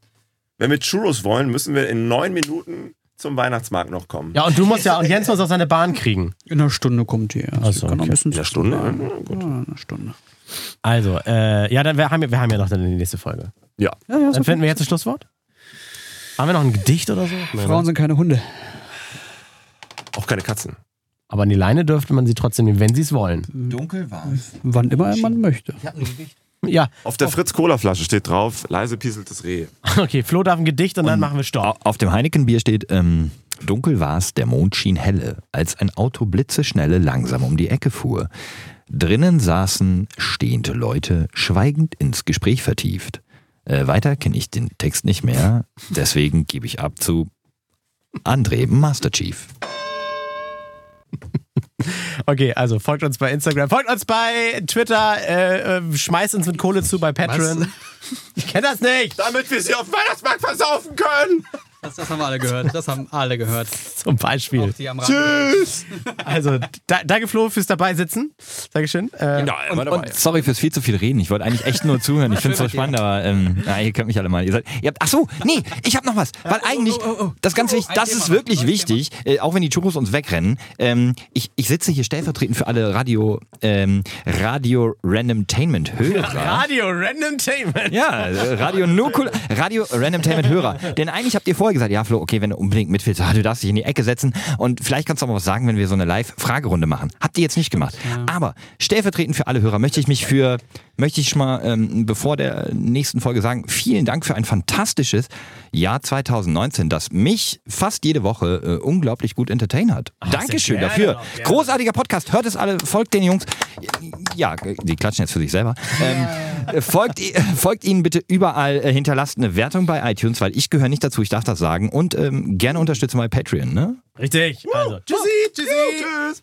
Wenn wir Churros wollen, müssen wir in neun Minuten zum Weihnachtsmarkt noch kommen. Ja, und du musst ja, und Jens muss auch seine Bahn kriegen. In einer Stunde kommt die. erst. Ach so, Kann noch ein okay. bisschen In der zu Stunde? Ja, gut. Ja, eine Stunde. Also, äh, ja, dann wir haben, wir haben ja noch dann die nächste Folge. Ja. Ja, ja, Dann finden wir jetzt ein Schlusswort. Haben wir noch ein Gedicht oder so? Frauen sind keine Hunde. Auch keine Katzen. Aber an die Leine dürfte man sie trotzdem nehmen, wenn sie es wollen. Dunkel war es. Wann immer man möchte. Ja, Auf der Fritz-Cola-Flasche steht drauf, leise pieseltes Reh. okay, Flo darf ein Gedicht und, dann machen wir Stopp. Auf dem Heineken-Bier steht, ähm, dunkel war's, der Mond schien helle, als ein Auto blitzeschnelle langsam um die Ecke fuhr. Drinnen saßen stehende Leute, schweigend ins Gespräch vertieft. Äh, weiter kenne ich den Text nicht mehr, deswegen gebe ich ab zu André Master Chief. Okay, also folgt uns bei Instagram, folgt uns bei Twitter, äh, äh, schmeißt uns mit Kohle zu bei Patreon. Ich kenne das nicht. Damit wir sie auf dem Weihnachtsmarkt versaufen können! Das, das haben wir alle gehört. Das haben alle gehört. Zum Beispiel. Die am Rand. Also, da, danke Flo fürs dabei sitzen. Dankeschön. Äh, Ja, Und, und sorry fürs viel zu viel reden. Ich wollte eigentlich echt nur zuhören. Ich finde es so spannend, aber ähm, na, ihr könnt mich alle mal. Ihr seid, ihr habt, ach so, nee, ich habe noch was. Weil eigentlich, das ist ganz wichtig, das ist wirklich wichtig, äh, auch wenn die Churros uns wegrennen. Ähm, ich, ich sitze hier stellvertretend für alle Radio, ähm, Radio Randomtainment Hörer. Radio Randomtainment. Ja, äh, Radio Nukul, Radio Randomtainment Hörer. Denn eigentlich habt ihr vorher gesagt, ja Flo, okay, wenn du unbedingt mitwillst, ah, du darfst dich in die Ecke setzen und vielleicht kannst du auch mal was sagen, wenn wir so eine Live-Fragerunde machen. Habt ihr jetzt nicht gemacht. Aber stellvertretend für alle Hörer möchte ich mich für, möchte ich mal ähm, bevor der nächsten Folge sagen, vielen Dank für ein fantastisches Jahr 2019, das mich fast jede Woche äh, unglaublich gut entertain hat. Dankeschön gerne dafür. gerne. Großartiger Podcast, hört es alle, folgt den Jungs. Ja, die klatschen jetzt für sich selber. Ähm, äh, folgt, folgt ihnen bitte überall, äh, hinterlasst eine Wertung bei iTunes, weil ich gehöre nicht dazu, ich darf das sagen. Und ähm, gerne unterstützt mal Patreon, ne? Richtig. Also, tschüssi, tschüssi. Tschüss!